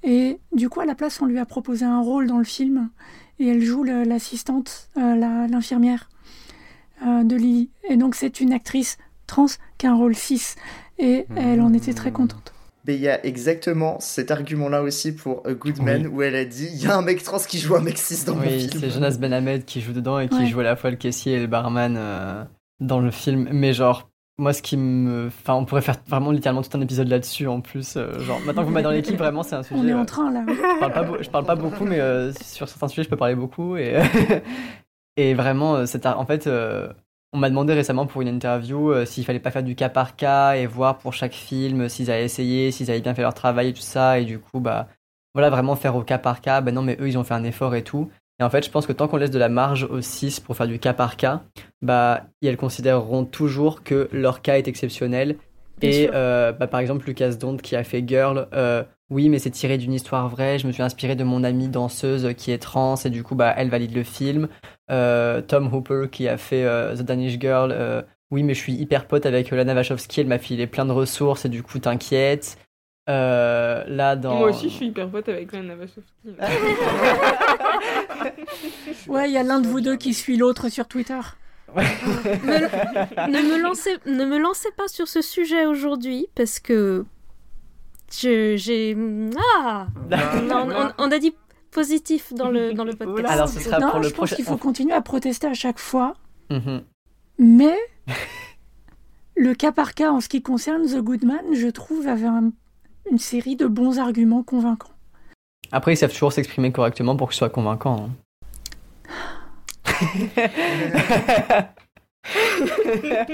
Et du coup, à la place, on lui a proposé un rôle dans le film et elle joue l'assistante, euh, l'infirmière euh, de Lily. Et donc c'est une actrice trans qui a un rôle 6 et elle en était très contente. Mais il y a exactement cet argument-là aussi pour A Good Man où elle a dit il y a un mec trans qui joue un mec 6 dans mon film. c'est Jonas Ben qui joue dedans et qui joue à la fois le caissier et le barman euh, dans le film. Mais genre, moi, ce qui me. Enfin, on pourrait faire vraiment littéralement tout un épisode là-dessus en plus. Euh, genre, maintenant que vous m'avez dans l'équipe, vraiment, c'est un sujet. On est en euh, train là. je, parle pas, je parle pas beaucoup, mais euh, sur certains sujets, je peux parler beaucoup. Et, et vraiment, c'est en fait, on m'a demandé récemment pour une interview s'il fallait pas faire du cas par cas et voir pour chaque film s'ils avaient essayé, s'ils avaient bien fait leur travail et tout ça. Et du coup, bah, voilà, vraiment faire au cas par cas. Ben non, mais eux, ils ont fait un effort et tout. Et en fait, je pense que tant qu'on laisse de la marge aux 6 pour faire du cas par cas, bah, elles considéreront toujours que leur cas est exceptionnel. et euh, bah, par exemple, Lucas Dont qui a fait Girl, euh, oui, mais c'est tiré d'une histoire vraie. Je me suis inspiré de mon amie danseuse qui est trans et du coup, bah, elle valide le film. Euh, Tom Hooper qui a fait The Danish Girl, oui, mais je suis hyper pote avec Lana Wachowski, elle m'a filé plein de ressources et du coup, t'inquiète. Euh, là, dans... Moi aussi, je suis hyper pote avec Lana Wachowski. ouais, il y a l'un de vous deux qui suit l'autre sur Twitter. ne, me lancez, ne me lancez pas sur ce sujet aujourd'hui parce que j'ai. Ah on, a dit positif dans le, dans le podcast. Alors, ce sera pour le je pense qu'il faut continuer à protester à chaque fois. Mhm. Mais le cas par cas en ce qui concerne The Goodman, je trouve, avait un une série de bons arguments convaincants. Après, ils savent toujours s'exprimer correctement pour que ce soit convaincant. Hein.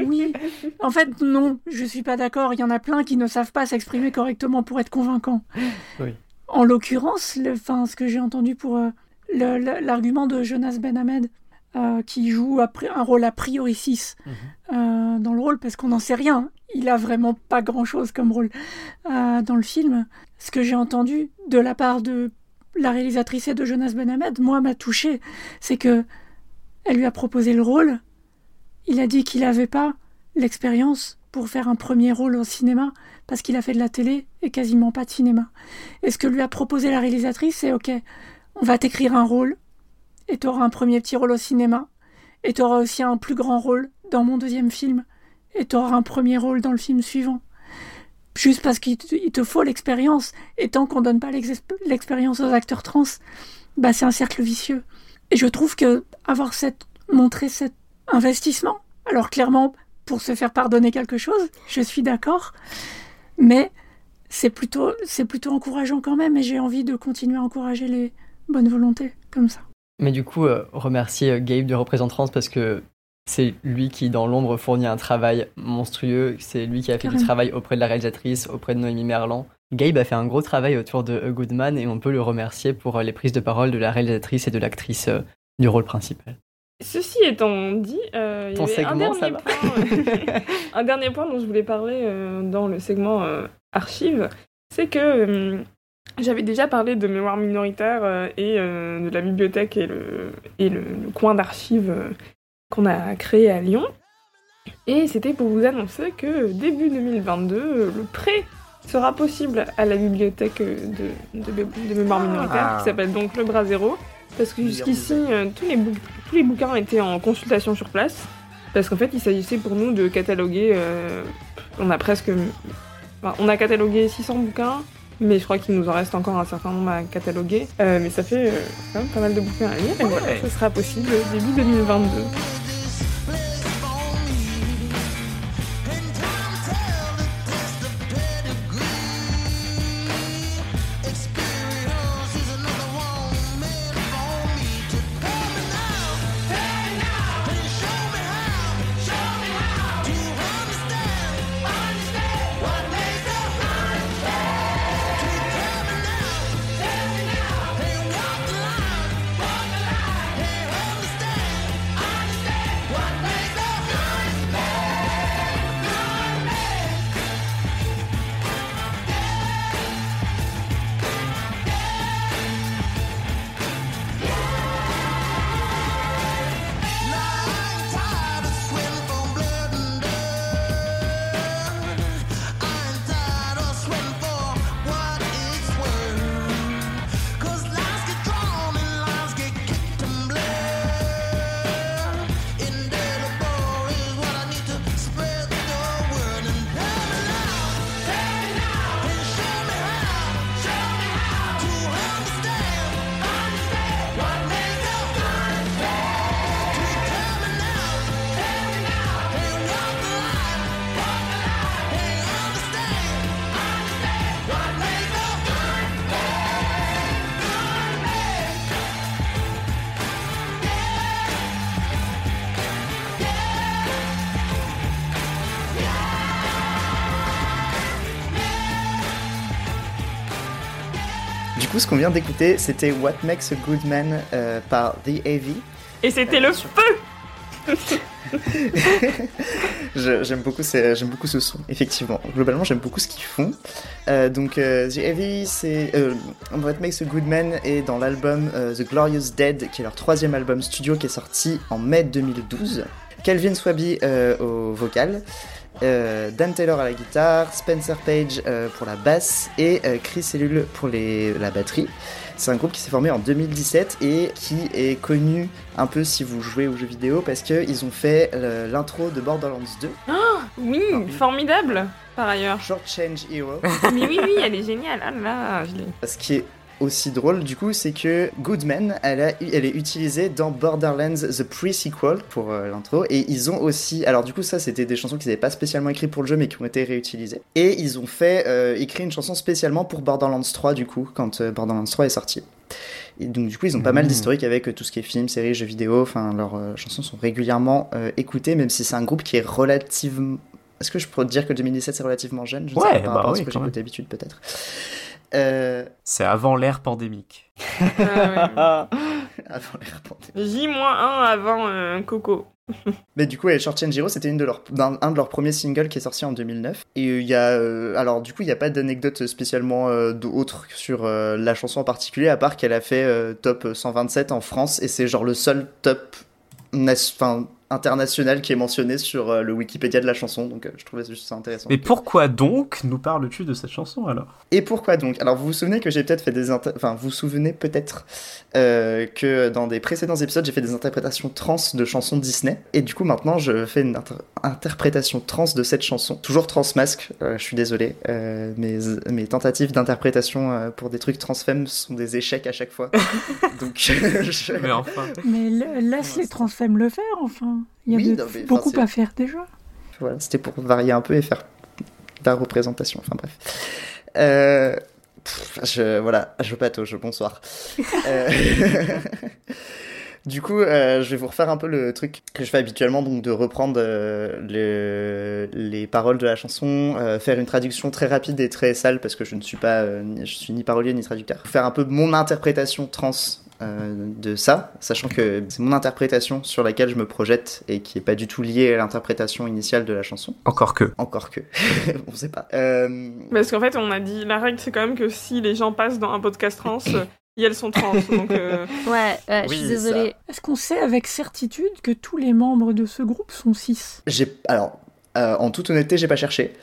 oui, en fait, non, je suis pas d'accord. Il y en a plein qui ne savent pas s'exprimer correctement pour être convaincants. Oui. En l'occurrence, le, ce que j'ai entendu pour euh, l'argument de Jonas Ben Ahmed, euh, qui joue un rôle a priori 6 mhm. euh, dans le rôle, parce qu'on n'en sait rien. Il a vraiment pas grand-chose comme rôle euh, dans le film. Ce que j'ai entendu de la part de la réalisatrice et de Jonas Benhamed, moi, m'a touché. C'est que elle lui a proposé le rôle. Il a dit qu'il n'avait pas l'expérience pour faire un premier rôle au cinéma, parce qu'il a fait de la télé et quasiment pas de cinéma. Et ce que lui a proposé la réalisatrice, c'est OK, on va t'écrire un rôle, et tu auras un premier petit rôle au cinéma, et tu auras aussi un plus grand rôle dans mon deuxième film, et tu auras un premier rôle dans le film suivant. Juste parce qu'il te faut l'expérience, et tant qu'on donne pas l'expérience aux acteurs trans, bah c'est un cercle vicieux. Et je trouve que avoir montré cet investissement, alors clairement, pour se faire pardonner quelque chose, je suis d'accord, mais c'est plutôt, plutôt encourageant quand même, et j'ai envie de continuer à encourager les bonnes volontés comme ça. Mais du coup, euh, remercier euh, Gabe de Représentance parce que c'est lui qui, dans l'ombre, fournit un travail monstrueux. C'est lui qui a fait du travail auprès de la réalisatrice, auprès de Noémie Merlan. Gabe a fait un gros travail autour de A Goodman et on peut le remercier pour euh, les prises de parole de la réalisatrice et de l'actrice du rôle principal. Ceci étant dit, il y avait un, dernier point, un dernier point dont je voulais parler dans le segment archive, c'est que j'avais déjà parlé de mémoire minoritaire euh, et euh, de la bibliothèque et le, et le, coin d'archives euh, qu'on a créé à Lyon. Et c'était pour vous annoncer que début 2022, le prêt sera possible à la bibliothèque de, de, mémoire minoritaire, qui s'appelle donc Le Bras Zéro. Parce que jusqu'ici, euh, tous, les tous les bouquins étaient en consultation sur place. Parce qu'en fait, il s'agissait pour nous de cataloguer. Euh, on a presque. on a catalogué 600 bouquins, mais je crois qu'il nous en reste encore un certain nombre à cataloguer. Euh, mais ça fait quand même pas mal de bouquins à lire, et voilà, ce sera possible début 2022. Ce qu'on vient d'écouter, c'était What Makes a Good Man euh, par The AV. Et c'était le feu J'aime beaucoup, beaucoup ce son, effectivement. Globalement, j'aime beaucoup ce qu'ils font. Euh, donc, euh, The AV, c'est. What Makes a Good Man est dans l'album The Glorious Dead, qui est leur troisième album studio qui est sorti en mai 2012. Calvin Swaby au vocal. Euh, Dan Taylor à la guitare, Spencer Page euh, pour la basse et euh, Chris Ellul pour les, la batterie. C'est un groupe qui s'est formé en 2017 et qui est connu un peu si vous jouez aux jeux vidéo parce qu'ils ont fait l'intro de Borderlands 2. Ah oui, formidable par ailleurs. Short Change Hero. Mais oui, oui, elle est géniale. Ah là, je l'ai. Ce qui est aussi drôle du coup, c'est que Goodman, elle, a, elle est utilisée dans Borderlands The Pre-Sequel pour euh, l'intro. Et ils ont aussi. Alors du coup, ça, c'était des chansons qu'ils n'avaient pas spécialement écrites pour le jeu, mais qui ont été réutilisées. Et ils ont fait euh, écrit une chanson spécialement pour Borderlands 3, du coup, quand euh, Borderlands 3 est sorti. Et donc du coup, ils ont pas mal mmh. d'historique avec tout ce qui est film, séries, jeux vidéo. Enfin, leurs chansons sont régulièrement écoutées, même si c'est un groupe qui est relativement. Est-ce que je pourrais dire que 2017 c'est relativement jeune? Je ne ouais, sais pas par rapport à ce que j'ai d'habitude peut-être. Euh, c'est avant l'ère pandémique. Ah, avant l'ère pandémique. J-1 avant euh, Coco. Mais du coup, Short Change Hero, c'était une de leurs, un, de leurs premiers singles qui est sorti en 2009. Et il y a, euh, alors du coup, il n'y a pas d'anecdote spécialement d'autre sur la chanson en particulier, à part qu'elle a fait top 127 en France, et c'est genre le seul top, enfin international qui est mentionné sur euh, le Wikipédia de la chanson, donc euh, je trouvais juste ça intéressant. Mais pourquoi donc nous parles-tu de cette chanson alors? Et pourquoi donc? Alors vous vous souvenez que j'ai peut-être fait des... Enfin, vous vous souvenez peut-être euh, que dans des précédents épisodes, j'ai fait des interprétations trans de chansons Disney, et du coup maintenant je fais une interprétation trans de cette chanson, toujours trans masque, je suis désolé, mes, mes tentatives d'interprétation pour des trucs transfemmes sont des échecs à chaque fois. donc Mais enfin... Mais laisse les transfemmes le faire enfin il y a beaucoup à faire déjà. Voilà, c'était pour varier un peu et faire de la représentation. Enfin bref. Euh, je, voilà, je patauge, bonsoir. euh, du coup, euh, je vais vous refaire un peu le truc que je fais habituellement, donc de reprendre euh, le, les paroles de la chanson, faire une traduction très rapide et très sale parce que je ne suis pas, je suis ni parolier ni traducteur. Faire un peu mon interprétation trans de ça, sachant que c'est mon interprétation sur laquelle je me projette et qui est pas du tout liée à l'interprétation initiale de la chanson. Encore que. Encore que. on sait pas. Euh... Parce qu'en fait, on a dit, la règle c'est quand même que si les gens passent dans un podcast trans, Et elles sont trans, donc. Ouais, ouais je suis désolée. Est-ce qu'on sait avec certitude que tous les membres de ce groupe sont cis? J'ai. Alors, en toute honnêteté, j'ai pas cherché.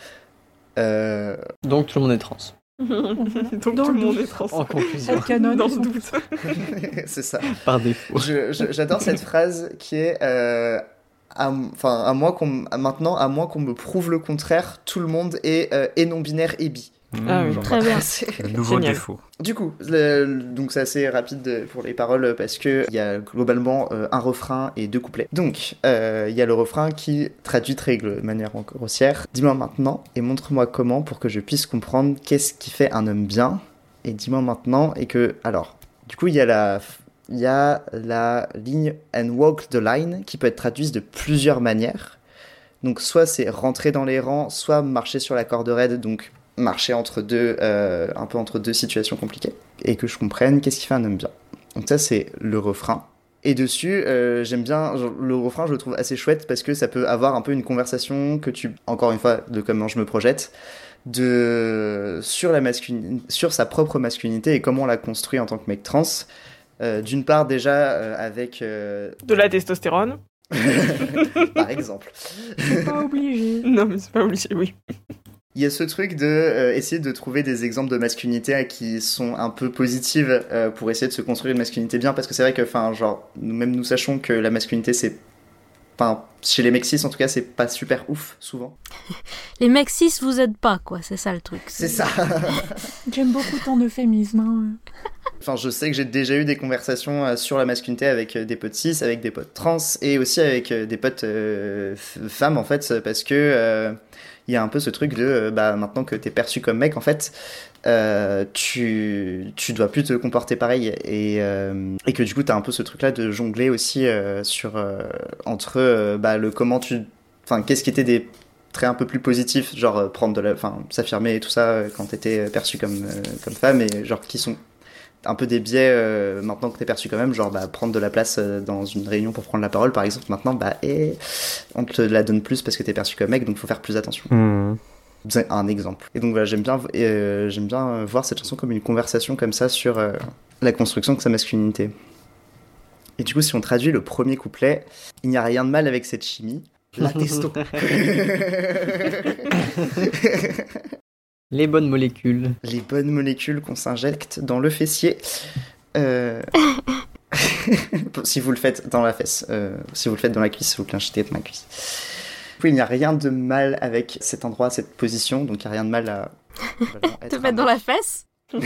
Donc tout le monde est trans. Donc tout le monde est trans. En conclusion. Canon, dans doute. c'est ça. Par défaut. J'adore cette phrase qui est euh, enfin à, moins qu'on maintenant à moins qu'on me prouve le contraire, tout le monde est, euh, non binaire et bi. Ah oui, très bien. Le nouveau défaut. Du coup, donc c'est assez rapide pour les paroles parce que il y a globalement euh, un refrain et deux couplets. Donc euh, il y a le refrain qui traduit très de manière grossière. Dis-moi maintenant et montre-moi comment pour que je puisse comprendre qu'est-ce qui fait un homme bien. Et dis-moi maintenant et que alors du coup il y a la il y a la ligne and walk the line qui peut être traduite de plusieurs manières. Donc soit c'est rentrer dans les rangs, soit marcher sur la corde raide, donc marcher entre deux, euh, un peu entre deux situations compliquées, et que je comprenne qu'est-ce qui fait un homme bien. Donc ça c'est le refrain. Et dessus, euh, j'aime bien le refrain, je le trouve assez chouette parce que ça peut avoir un peu une conversation que tu, encore une fois, de comment je me projette, de sur la sur sa propre masculinité et comment on la construit en tant que mec trans. Euh, d'une part déjà avec de la testostérone. Par exemple. C'est pas obligé. Non, mais c'est pas obligé, oui il y a ce truc de euh, essayer de trouver des exemples de masculinité qui sont un peu positives euh, pour essayer de se construire une masculinité bien parce que c'est vrai que enfin genre même nous sachons que la masculinité c'est enfin chez les mecs en tout cas c'est pas super ouf souvent. les mecs vous aident pas quoi, c'est ça le truc. C'est ça. J'aime beaucoup ton euphémisme. Hein. Enfin, je sais que j'ai déjà eu des conversations euh, sur la masculinité avec des potes cis, avec des potes trans et aussi avec des potes femmes en fait, parce que il y a un peu ce truc de euh, bah, maintenant que tu es perçu comme mec, en fait, euh, tu, tu dois plus te comporter pareil. Et, euh, et que du coup tu as un peu ce truc là de jongler aussi sur entre bah, le comment tu enfin qu'est-ce qui était des traits un peu plus positifs genre prendre de la enfin s'affirmer et tout ça quand tu étais perçu comme comme femme et genre qui sont un peu des biais euh, maintenant que t'es perçu quand même, genre bah, prendre de la place euh, dans une réunion pour prendre la parole, par exemple. Maintenant, bah, et on te la donne plus parce que t'es perçu comme mec, donc faut faire plus attention. Mmh. C'est un exemple. Et donc voilà, j'aime bien, euh, j'aime bien voir cette chanson comme une conversation comme ça sur la construction de sa masculinité. Et du coup, si on traduit le premier couplet, il n'y a rien de mal avec cette chimie. La testo. Les bonnes molécules. Les bonnes molécules qu'on s'injecte dans le fessier. Euh, si vous le faites dans la fesse, euh, si vous le faites dans la cuisse, vous l'injectez dans la cuisse. Oui, il n'y a rien de mal avec cet endroit, cette position, donc il n'y a rien de mal à. Te mettre dans la fesse?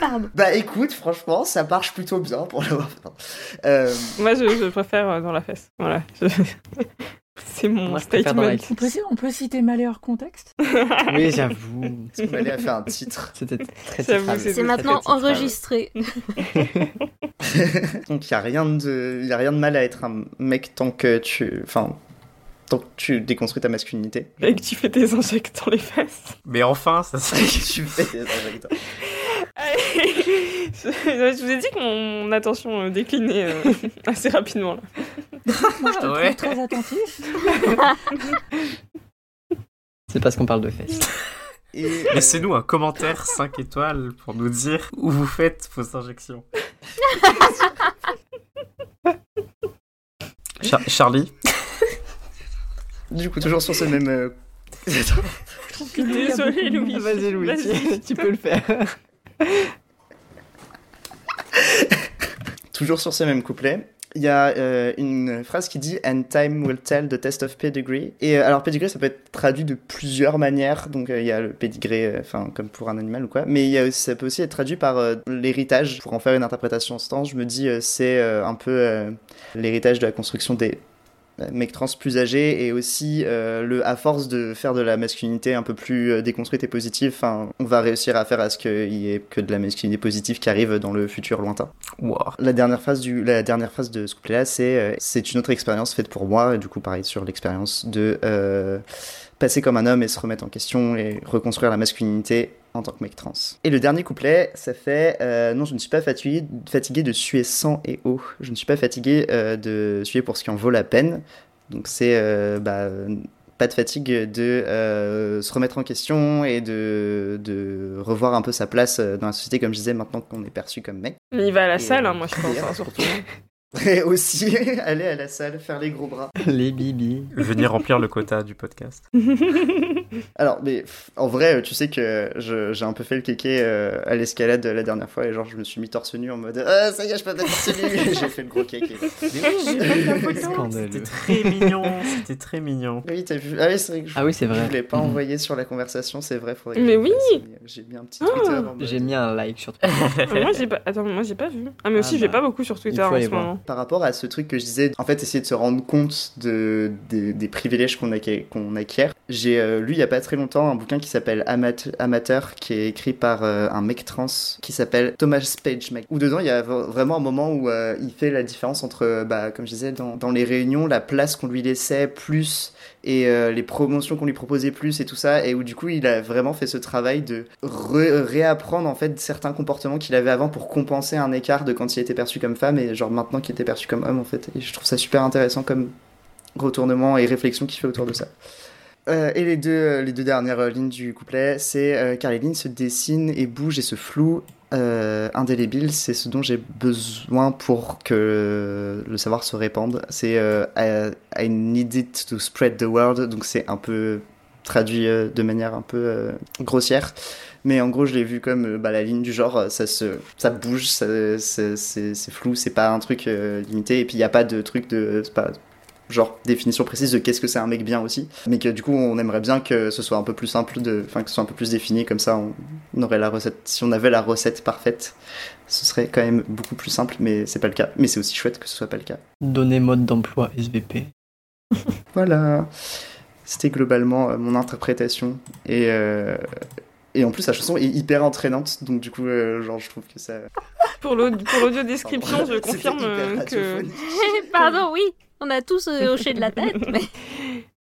Pardon. Bah écoute, franchement, ça marche plutôt bien pour le euh... Moi, je, je, préfère dans la fesse. Voilà. C'est mon statement. On peut, on peut, citer Malheur Contexte? Oui, j'avoue. Malheur a fait un titre. C'était très C'est maintenant enregistré. Donc il n'y a, rien de... Y a rien de mal à être un mec tant que tu... Enfin, tant que tu déconstruis ta masculinité. Et que tu fais tes injects dans les fesses. Mais enfin, ça serait que tu fais tes injects. je vous ai dit que mon attention euh, déclinait euh, assez rapidement. Là. Moi, je te trouve très attentif. C'est parce qu'on parle de fesses. Et... Laissez-nous un commentaire 5 étoiles pour nous dire où vous faites vos injections. Charlie Du coup, toujours sur ce même. Euh... Désolé, Louis. Vas-y, Louis, tu, tu peux le faire. Toujours sur ce même couplet, il y a euh, une phrase qui dit And time will tell the test of pedigree. Et euh, alors, pedigree, ça peut être traduit de plusieurs manières. Donc, euh, il y a le pedigree, enfin, comme pour un animal ou quoi. Mais il y a ça peut aussi être traduit par l'héritage. Pour en faire une interprétation en ce temps, je me dis, c'est un peu l'héritage de la construction des mec trans plus âgé et aussi euh, le à force de faire de la masculinité un peu plus euh, déconstruite et positive, on va réussir à faire à ce qu'il y ait que de la masculinité positive qui arrive dans le futur lointain. La dernière phase du la dernière phase de ce couplet là, c'est euh, c'est une autre expérience faite pour moi et du coup pareil sur l'expérience de passer comme un homme et se remettre en question et reconstruire la masculinité en tant que mec trans. Et le dernier couplet, ça fait Non, je ne suis pas fatigué, fatigué de suer sang et eau. Je ne suis pas fatigué euh, de suer pour ce qui en vaut la peine. Donc c'est euh, bah, pas de fatigue de se remettre en question et de, de revoir un peu sa place dans la société, comme je disais, maintenant qu'on est perçu comme mec. il va à la salle, hein, moi je pense, hein, surtout. Et aussi aller à la salle, faire les gros bras. Les bibis. Venir remplir le quota du podcast. Alors, mais en vrai, tu sais que j'ai un peu fait le kéké euh, à l'escalade la dernière fois et genre je me suis mis torse nu en mode Ah, ça y est, je peux pas torse nu J'ai fait le gros kéké. C'était très mignon. C'était très mignon. Oui, t'as vu. Ah oui, c'est vrai que je, ah oui, vrai. je l'ai pas mhm. envoyé sur la conversation, c'est vrai. Faudrait mais oui J'ai mis un petit Twitter. Ah. J'ai mis un like sur Twitter. moi, j'ai pas... Attends, moi, j'ai pas vu. Ah, mais aussi, ah, je vais bah. pas beaucoup sur Twitter en ce moment par rapport à ce truc que je disais, en fait, essayer de se rendre compte de, des privilèges qu'on qu'on acquiert. J'ai euh, lu il y a pas très longtemps un bouquin qui s'appelle Amateur, qui est écrit par euh, un mec trans qui s'appelle Thomas Page, mec. Où dedans, il y a vraiment un moment où euh, il fait la différence entre, bah, comme je disais, dans, les réunions, la place qu'on lui laissait, plus et euh, les promotions qu'on lui proposait plus et tout ça et où du coup il a vraiment fait ce travail de réapprendre en fait certains comportements qu'il avait avant pour compenser un écart de quand il était perçu comme femme et genre maintenant qu'il était perçu comme homme en fait et je trouve ça super intéressant comme retournement et réflexion qu'il fait autour de ça. Euh, et les deux, euh, les deux dernières lignes du couplet, c'est car les lignes se dessinent et bougent et se flouent euh, indélébile, c'est ce dont j'ai besoin pour que le savoir se répande. C'est euh, I, need it to spread the world, donc c'est un peu traduit euh, de manière un peu euh, grossière. Mais en gros, je l'ai vu comme bah, la ligne du genre, ça, se, ça bouge, c'est flou, c'est pas un truc limité, et puis il n'y a pas de truc de. Genre définition précise de qu'est-ce que c'est un mec bien aussi, mais que du coup on aimerait bien que ce soit un peu plus simple, de, enfin que ce soit un peu plus défini, comme ça on, aurait la recette. Si on avait la recette parfaite, ce serait quand même beaucoup plus simple, mais c'est pas le cas. Mais c'est aussi chouette que ce soit pas le cas. Donner mode d'emploi SVP. voilà, c'était globalement euh, mon interprétation et. Euh, et en plus, la chanson est hyper entraînante, donc du coup, euh, genre, je trouve que ça. Pour l'audio description, je confirme que. Pardon, oui. On a tous euh, hoché de la tête, mais...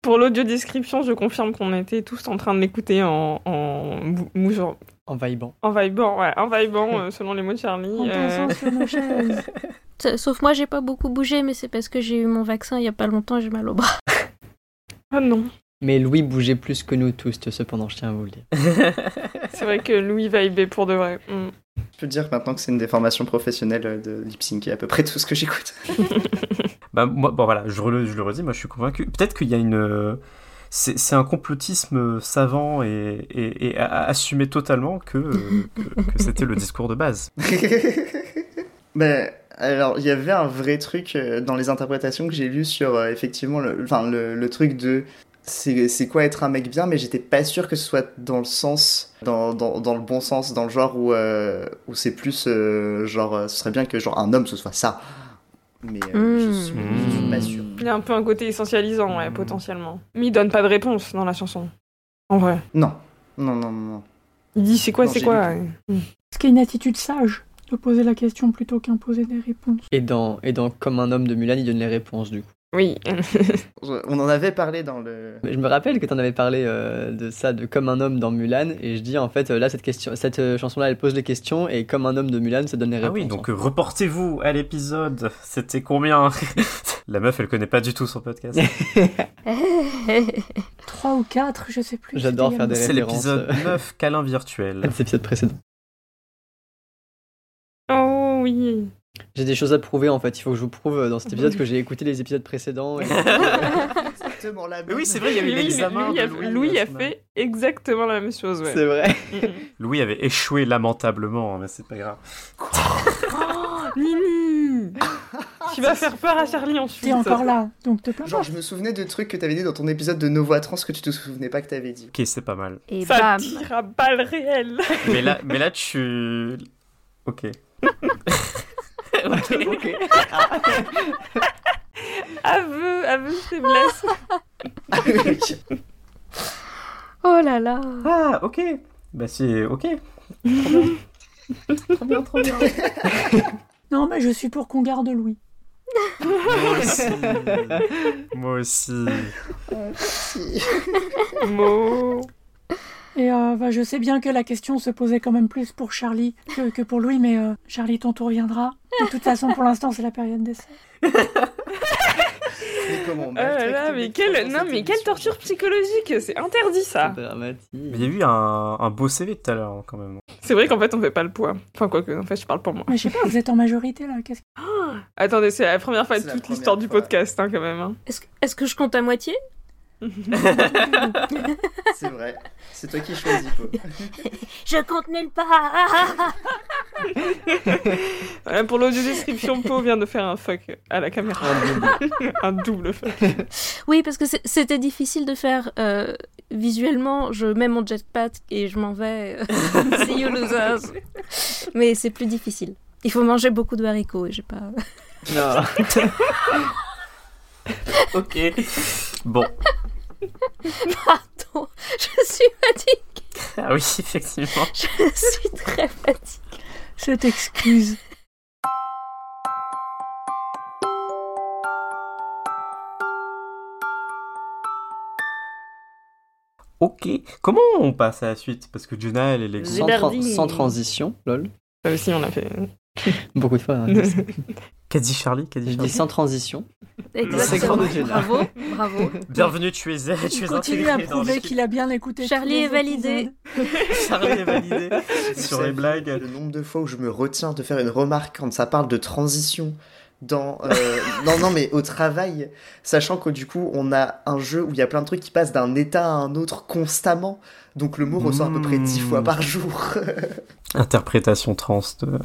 Pour l'audio description, je confirme qu'on était tous en train de l'écouter en, en. En vibant. En vibant, ouais, en vibant, euh, selon les mots de Charlie. En euh... sur. Sauf moi, j'ai pas beaucoup bougé, mais c'est parce que j'ai eu mon vaccin il y a pas longtemps, j'ai mal au bras. Ah non. Mais Louis bougeait plus que nous tous, cependant, je tiens à vous le dire. c'est vrai que Louis vibait pour de vrai. Mm. Je peux dire maintenant que c'est une des formations professionnelles de lip sync et à peu près tout ce que j'écoute. Bah, moi, bon voilà, je, je, le redis, moi je suis convaincu. Peut-être qu'il y a une. C'est un complotisme savant et, et, et assumé totalement que, que, c'était le discours de base. Mais alors, il y avait un vrai truc euh, dans les interprétations que j'ai lues sur euh, effectivement le, enfin, le, le truc de c'est quoi être un mec bien, mais j'étais pas sûr que ce soit dans le sens, dans, dans, dans le bon sens, dans le genre où, euh, où c'est plus genre, ce serait bien que genre un homme ce soit ça. Mais je, suis, pas sûr. Il y a un peu un côté essentialisant, ouais, potentiellement. Mais il donne pas de réponse dans la chanson. En vrai. Non. Non, non, non. Il dit c'est quoi, c'est quoi. Ce qui est une attitude sage de poser la question plutôt qu'imposer des réponses? Et dans, et dans Comme un homme de Mulan, il donne les réponses du coup. Oui. On en avait parlé dans le. Je me rappelle que tu en avais parlé euh, de ça, de comme un homme dans Mulan, et je dis en fait là cette question, cette euh, chanson-là, elle pose les questions, et comme un homme de Mulan, ça donne les réponses. Ah oui, donc reportez-vous à l'épisode. C'était combien? La meuf, elle connaît pas du tout son podcast. 3 ou 4, je sais plus. J'adore faire des références. C'est l'épisode 9, câlin virtuel. C'est l'épisode précédent. Oh oui. J'ai des choses à prouver en fait. Il faut que je vous prouve euh, dans cet épisode que j'ai écouté les épisodes précédents. exactement la même. Mais oui, c'est vrai, il y a eu l'examen. Louis, Louis, a fait exactement la même chose. Ouais. C'est vrai. Louis avait échoué lamentablement, hein, mais c'est pas grave. oh, Nini Tu vas faire peur à Charlie ensuite. T'es encore là, donc te plains Genre, je me souvenais de trucs que t'avais dit dans ton épisode de Nos Voix Trans que tu te souvenais pas que t'avais dit. Ok, c'est pas mal. Et Ça bam. tire à balles réelles. mais là, mais là, tu. Ok. ok, ok. aveu, aveu faiblesse. oh là là. Ah, ok. Bah c'est ok. trop bien, trop bien. non, mais je suis pour qu'on garde Louis. Moi aussi. Moi aussi. Moi. Et euh, bah, je sais bien que la question se posait quand même plus pour Charlie que, que pour Louis, mais euh, Charlie, ton tour viendra. De toute façon, pour l'instant, c'est la période d'essai. Mais comment Ah là, mais quelle, non, mais quelle torture psychologique C'est interdit ça. Il y a eu un, un beau CV tout à l'heure hein, quand même. C'est vrai qu'en fait on fait pas le poids. Enfin quoi que, en fait je parle pour moi. Mais je sais pas, vous êtes en majorité là. Qu'est-ce que... Oh Attendez, c'est la première fois de toute l'histoire du podcast hein, quand même. Hein. Est-ce est que je compte à moitié? c'est vrai. C'est toi qui choisis, Po. Je compte nulle part. voilà, pour l'audio description, Po vient de faire un fuck à la caméra. un double fuck. Oui, parce que c'était difficile de faire euh, visuellement. Je mets mon jetpack et je m'en vais. See you losers. Mais c'est plus difficile. Il faut manger beaucoup de haricots et j'ai pas. Non. ok. Bon. Pardon, je suis fatiguée. Ah oui, effectivement. Je suis très fatiguée. Cette excuse. Ok, comment on passe à la suite? Parce que Juna, elle est sans, tra sans transition, lol. Ça aussi, on a fait beaucoup de fois. Hein. Qu'a dit Charlie? Qu'a dit Charlie? sans transition. Exactement. Bravo, bravo. Bienvenue, tu es, tu es continue à prouver qu'il a bien écouté. Charlie est validé. Charlie est validé sur les blagues. Le nombre de fois où je me retiens de faire une remarque quand ça parle de transition dans euh, non non mais au travail sachant que du coup on a un jeu où il y a plein de trucs qui passent d'un état à un autre constamment donc le mot ressort à peu près dix fois par jour interprétation trans de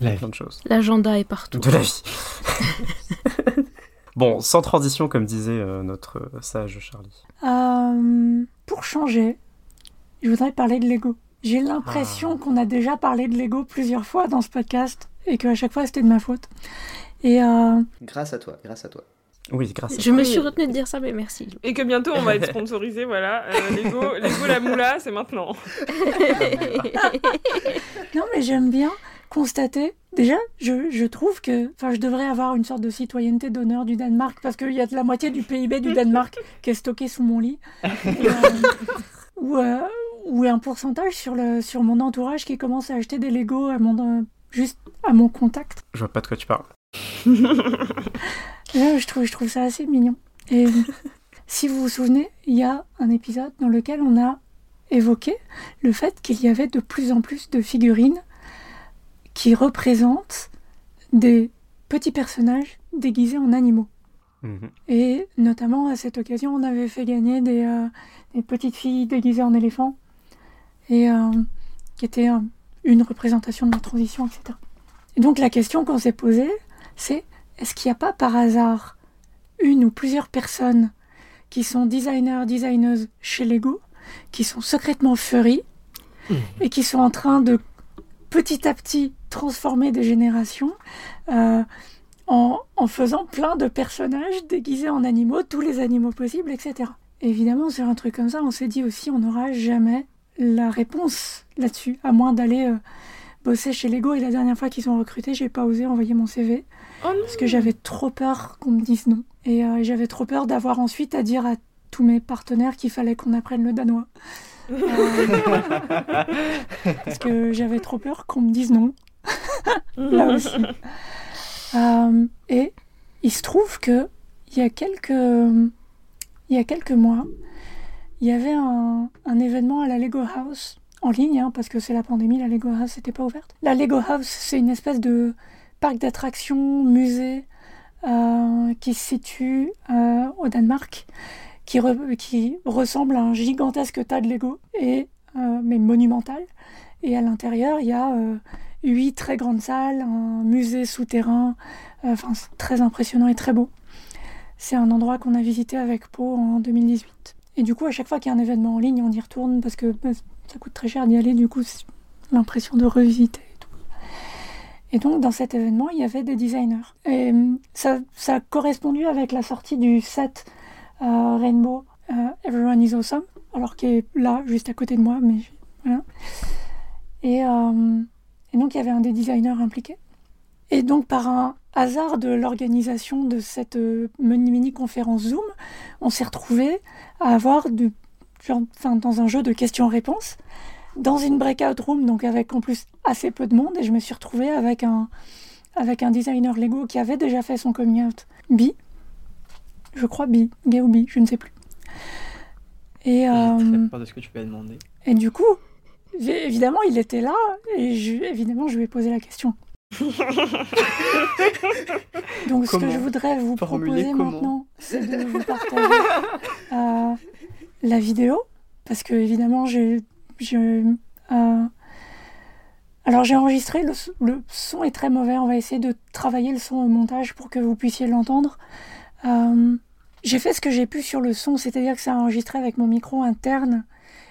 la plein de choses. L'agenda est partout. De la vie. Bon sans transition comme disait euh, notre sage Charlie. Euh, pour changer je voudrais parler de Lego. J'ai l'impression Ah. qu'on a déjà parlé de Lego plusieurs fois dans ce podcast et qu'à chaque fois c'était de ma faute. Et euh, grâce à toi grâce à toi. Oui grâce à je me suis retenue de dire ça mais merci. Et que bientôt on va être sponsorisé voilà. Euh, Lego Lego la moula c'est maintenant. Non mais j'aime bien constater déjà je, je trouve que enfin je devrais avoir une sorte de citoyenneté d'honneur du Danemark parce qu'il y a de la moitié du PIB du Danemark qui est stocké sous mon lit. Euh, ou, euh, ou un pourcentage sur le sur mon entourage qui commence à acheter des Lego à mon juste à mon contact. Je vois pas de quoi tu parles. Là, je trouve, je trouve ça assez mignon. Et si vous vous souvenez, il y a un épisode dans lequel on a évoqué le fait qu'il y avait de plus en plus de figurines qui représentent des petits personnages déguisés en animaux. Mmh. Et notamment à cette occasion, on avait fait gagner des, euh, des petites filles déguisées en éléphants, et euh, qui était euh, une représentation de la transition, etc. Et donc la question qu'on s'est posée, c'est est-ce qu'il n'y a pas par hasard une ou plusieurs personnes qui sont designers, designeuses chez Lego, qui sont secrètement furry mmh. et qui sont en train de petit à petit transformer des générations euh, en, en, faisant plein de personnages déguisés en animaux, tous les animaux possibles, etc. Et évidemment, sur un truc comme ça, on s'est dit aussi on n'aura jamais la réponse là-dessus, à moins d'aller euh, bosser chez Lego. Et la dernière fois qu'ils ont recruté, j'ai pas osé envoyer mon CV. Oh parce que j'avais trop peur qu'on me dise non. Et euh, j'avais trop peur d'avoir ensuite à dire à tous mes partenaires qu'il fallait qu'on apprenne le danois. Parce que j'avais trop peur qu'on me dise non. Là aussi. Euh, et il se trouve que il y a quelques, il y a quelques mois, il y avait un, un événement à la Lego House en ligne, hein, parce que c'est la pandémie, la Lego House n'était pas ouverte. La Lego House, c'est une espèce de parc d'attractions, musée, euh, qui se situe euh, au Danemark, qui, re qui, ressemble à un gigantesque tas de Lego, et, euh, mais monumental. Et à l'intérieur, il y a huit très grandes salles, un musée souterrain, enfin c'est très impressionnant et très beau. C'est un endroit qu'on a visité avec Po en 2018. Et du coup, à chaque fois qu'il y a un événement en ligne, on y retourne parce que bah, ça coûte très cher d'y aller, du coup, l'impression de revisiter. Et donc, dans cet événement, il y avait des designers. Et ça, ça a correspondu avec la sortie du set euh, Rainbow euh, Everyone is Awesome, alors qui est là, juste à côté de moi, mais voilà. Et, euh, et donc, il y avait un des designers impliqués. Et donc, par un hasard de l'organisation de cette euh, mini-conférence Zoom, on s'est retrouvés à avoir, dans un jeu de questions-réponses, dans une breakout room, donc avec en plus assez peu de monde, et je me suis retrouvée avec un, avec un designer Lego qui avait déjà fait son coming out bi, je crois bi, gay ou bi, je ne sais plus. Et euh, peur de ce que tu vas demander. Et du coup, évidemment, il était là et je, évidemment, je lui ai posé la question. Donc, ce que je voudrais vous proposer maintenant, c'est de vous partager euh, la vidéo, parce que évidemment, j'ai, euh, alors j'ai enregistré, le, le, son est très mauvais, on va essayer de travailler le son au montage pour que vous puissiez l'entendre. Euh, j'ai fait ce que j'ai pu sur le son, c'est-à-dire que c'est enregistré avec mon micro interne,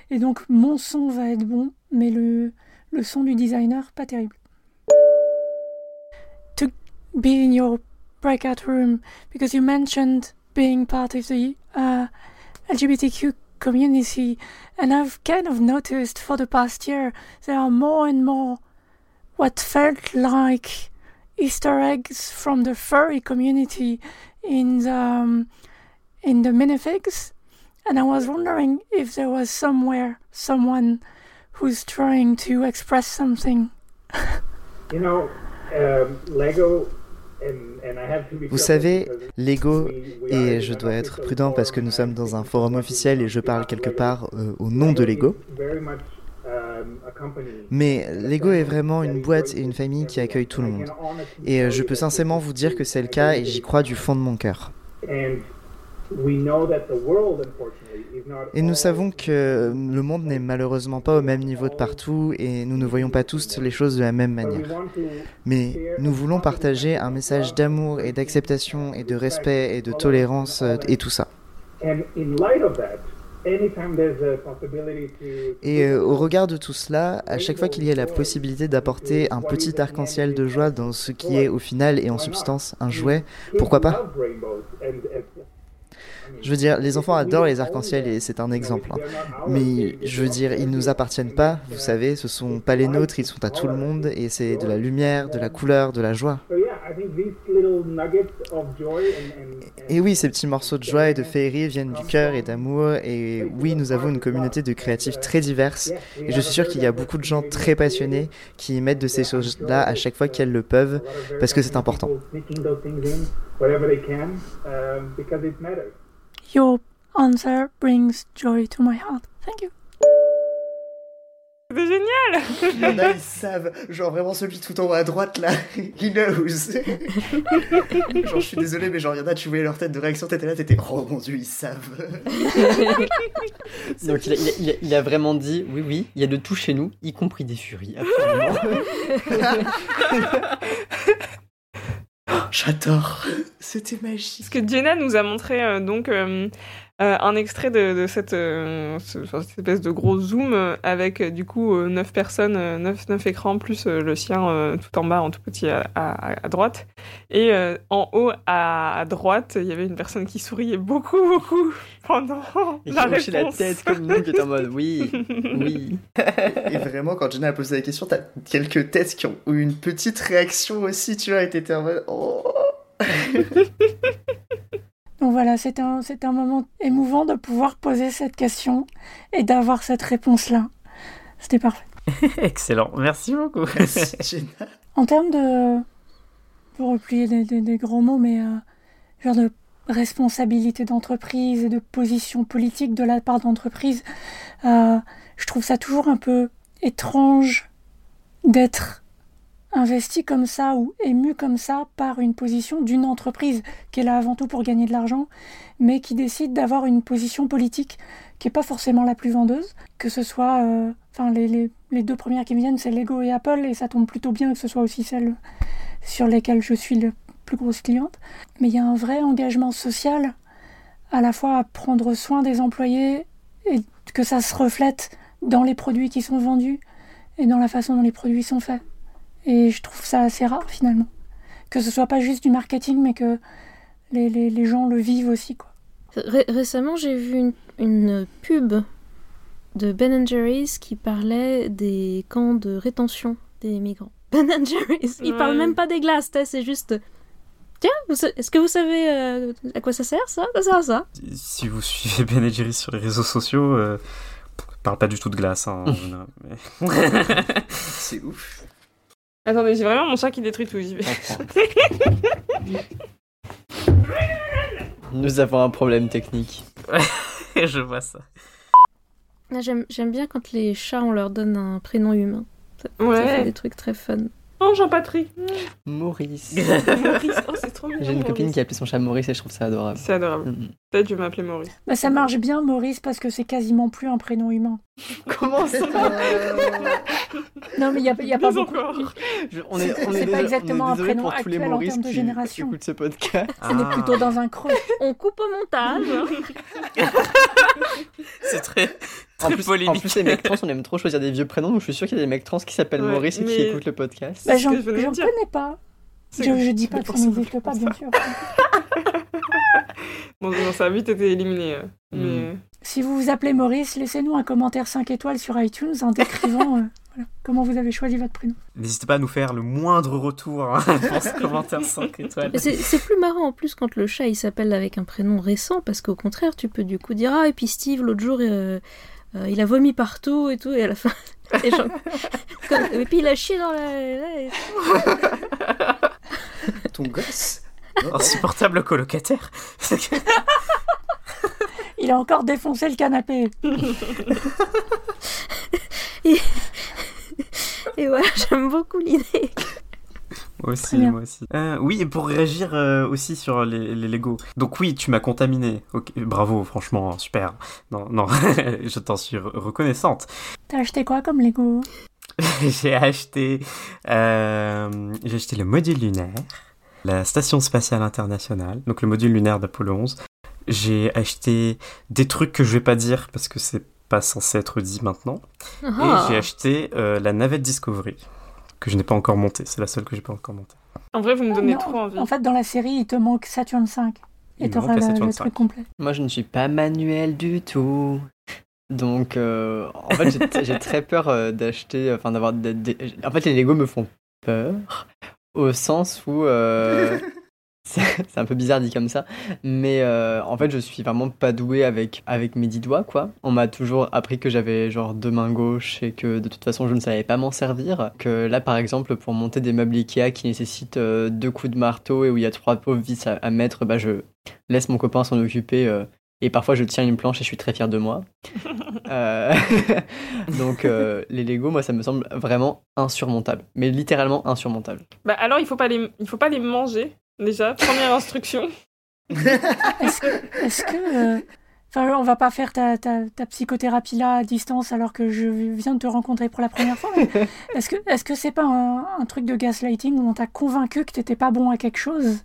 et donc mon son va être bon, mais le, le son du designer, pas terrible. To be in your breakout room, because you mentioned being part of the uh, LGBTQ community, and I've kind of noticed for the past year there are more and more what felt like Easter eggs from the furry community in the um, in the minifigs, and I was wondering if there was somewhere someone who's trying to express something. you know, um, Lego Vous savez, Lego, et je dois être prudent parce que nous sommes dans un forum officiel et je parle quelque part euh, au nom de Lego. Um, Mais Lego est vraiment une boîte et une famille qui accueille tout le monde. Et euh, je peux sincèrement vous dire que c'est le cas et j'y crois du fond de mon cœur. Et nous savons que le monde n'est malheureusement pas au même niveau de partout et nous ne voyons pas tous les choses de la même manière. Mais nous voulons partager un message d'amour et d'acceptation et de respect et de tolérance euh, et tout ça. Et euh, au regard de tout cela, à chaque fois qu'il y a la possibilité d'apporter un petit arc-en-ciel de joie dans ce qui est au final et en substance un jouet, pourquoi pas? je veux dire, les enfants adorent les arcs-en-ciel et c'est un exemple. Hein. Mais je veux dire, ils nous appartiennent pas, vous savez, ce sont pas les nôtres, ils sont à tout le monde et c'est de la lumière, de la couleur, de la joie. Et oui, ces petits morceaux de joie et de féerie viennent du cœur et d'amour. Et oui, nous avons une communauté de créatifs très diverses. Et je suis sûr qu'il y a beaucoup de gens très passionnés qui mettent de ces choses-là à chaque fois qu'elles le peuvent, parce que c'est important. Your answer brings joy to my heart. Thank you. C'est génial Il y en a, ils savent. Genre vraiment celui tout en haut à droite là, he knows. genre je suis désolé, mais genre il y en a, tu voyais leur tête de réaction, t'étais là, t'étais oh mon dieu, ils savent. Donc il a, il, a, il a, vraiment dit oui, oui, il y a de tout chez nous, y compris des furies, absolument. J'adore. C'était magique. Ce que Jenna nous a montré euh, donc euh, euh, un extrait de, cette, espèce de gros zoom avec du coup neuf personnes, neuf, neuf écrans plus le sien tout en bas en tout petit à, droite. Et en haut à, droite, il y avait une personne qui souriait beaucoup beaucoup pendant et la réponse. la tête comme nous qui est en mode oui, oui. et vraiment quand Jenna a posé la question, t'as quelques têtes qui ont eu une petite réaction aussi, tu vois, et t'étais en mode oh. Donc voilà, c'est un, un moment émouvant de pouvoir poser cette question et d'avoir cette réponse-là. C'était parfait. Excellent, merci beaucoup. en termes de, pour replier des, gros mots, mais euh, genre de responsabilité d'entreprise et de position politique de la part d'entreprise, euh, je trouve ça toujours un peu étrange d'être investi comme ça ou ému comme ça par une position d'une entreprise qui est là avant tout pour gagner de l'argent, mais qui décide d'avoir une position politique qui n'est pas forcément la plus vendeuse, que ce soit, euh, les, deux premières qui me viennent, c'est Lego et Apple, et ça tombe plutôt bien que ce soit aussi celles sur lesquelles je suis le plus grosse cliente. Mais il y a un vrai engagement social, à la fois à prendre soin des employés, et que ça se reflète dans les produits qui sont vendus et dans la façon dont les produits sont faits. Et je trouve ça assez rare finalement. Que ce soit pas juste du marketing, mais que les, les, les gens le vivent aussi. Quoi. récemment, j'ai vu une, une, pub de Ben Jerry's qui parlait des camps de rétention des migrants. Ben Jerry's, ils parlent même pas des glaces, c'est juste. Tiens, est-ce que vous savez euh, à quoi ça sert ça? Ça sert à ça. Si vous suivez Ben Jerry's sur les réseaux sociaux, euh, parle pas du tout de glace. Hein, c'est ouf. Attendez, j'ai vraiment mon chat qui détruit tout. J'y vais. Nous avons un problème technique. je vois ça. Ah, j'aime bien quand les chats, on leur donne un prénom humain. Ça, ouais. ça fait des trucs très fun. Oh, Jean-Patrick. Maurice. Maurice. Oh, c'est trop mignon. J'ai une copine qui a appelé son chat Maurice et je trouve ça adorable. C'est adorable. Mm. Peut-être je vais m'appeler Maurice. Bah, ça marche bien, Maurice, parce que c'est quasiment plus un prénom humain. Comment ça Non, mais il n'y a, y a pas beaucoup. encore. Je- on est, on C'est est pas exactement on est un prénom pour tous les actuel en Maurice termes de qui génération. écoutent ce podcast. On est Ah. plutôt dans un creux. On coupe au montage. C'est très, En plus, en plus, les mecs trans, on aime trop choisir des vieux prénoms, donc je suis sûr qu'il y a des mecs trans qui s'appellent Ouais, Maurice et qui écoutent le podcast. Bah, j'en je connais pas. Je, je dis pas que ça n'existe pas, bien sûr. Bon, non, ça a vite été éliminé. euh, Mais... Si vous vous appelez Maurice, laissez-nous un commentaire 5 étoiles sur iTunes en décrivant euh, voilà, comment vous avez choisi votre prénom. N'hésitez pas à nous faire le moindre retour hein, pour ce commentaire 5 étoiles. C'est plus marrant en plus quand le chat il s'appelle avec un prénom récent parce qu'au contraire tu peux du coup dire ah et puis Steve l'autre jour euh, euh, il a vomi partout et tout et à la fin les gens- comme- et puis il a chié dans la, et- Ton gosse Insupportable colocataire. Il a encore défoncé le canapé. et voilà j'aime beaucoup l'idée. Aussi, bien. moi aussi. Euh, oui, et pour réagir euh, aussi sur les, les Lego. Donc oui, tu m'as contaminé. Ok, bravo, franchement, super. Non, non, je t'en suis re- reconnaissante. T'as acheté quoi comme Lego j'ai acheté, euh, j'ai acheté le module lunaire, la station spatiale internationale, donc le module lunaire d'Apollo 11. J'ai acheté des trucs que je vais pas dire parce que c'est pas censé être dit maintenant. Ah. Et j'ai acheté euh, la navette Discovery que je n'ai pas encore montée. C'est la seule que j'ai pas encore montée. En vrai, vous me donnez Non, trop envie. En fait, dans la série, il te manque Saturn 5. Il Et t'auras le, le 5. truc complet. Moi, je ne suis pas manuel du tout. Donc, euh, en fait, j'ai- très peur euh, d'acheter, enfin, d'avoir. En fait, les Lego me font peur, au sens où. euh, c'est un peu bizarre dit comme ça, mais euh, en fait, je suis vraiment pas doué avec, avec mes dix doigts, quoi. On m'a toujours appris que j'avais genre deux mains gauches et que de toute façon, je ne savais pas m'en servir. Que là, par exemple, pour monter des meubles Ikea qui nécessitent euh, deux coups de marteau et où il y a trois pauvres vis à, à mettre, bah, je laisse mon copain s'en occuper. euh, et parfois, je tiens une planche et je suis très fier de moi. Euh, Donc, euh, les Lego, moi, ça me semble vraiment insurmontable. Mais littéralement insurmontable. Bah alors, il faut pas les, il faut pas les manger. Déjà, première instruction. Est-ce que. Est-ce que euh, Enfin, on va pas faire ta, ta, ta psychothérapie là à distance alors que je viens de te rencontrer pour la première fois. Est-ce que est-ce que c'est pas un, un truc de gaslighting où on t'a convaincu que t'étais pas bon à quelque chose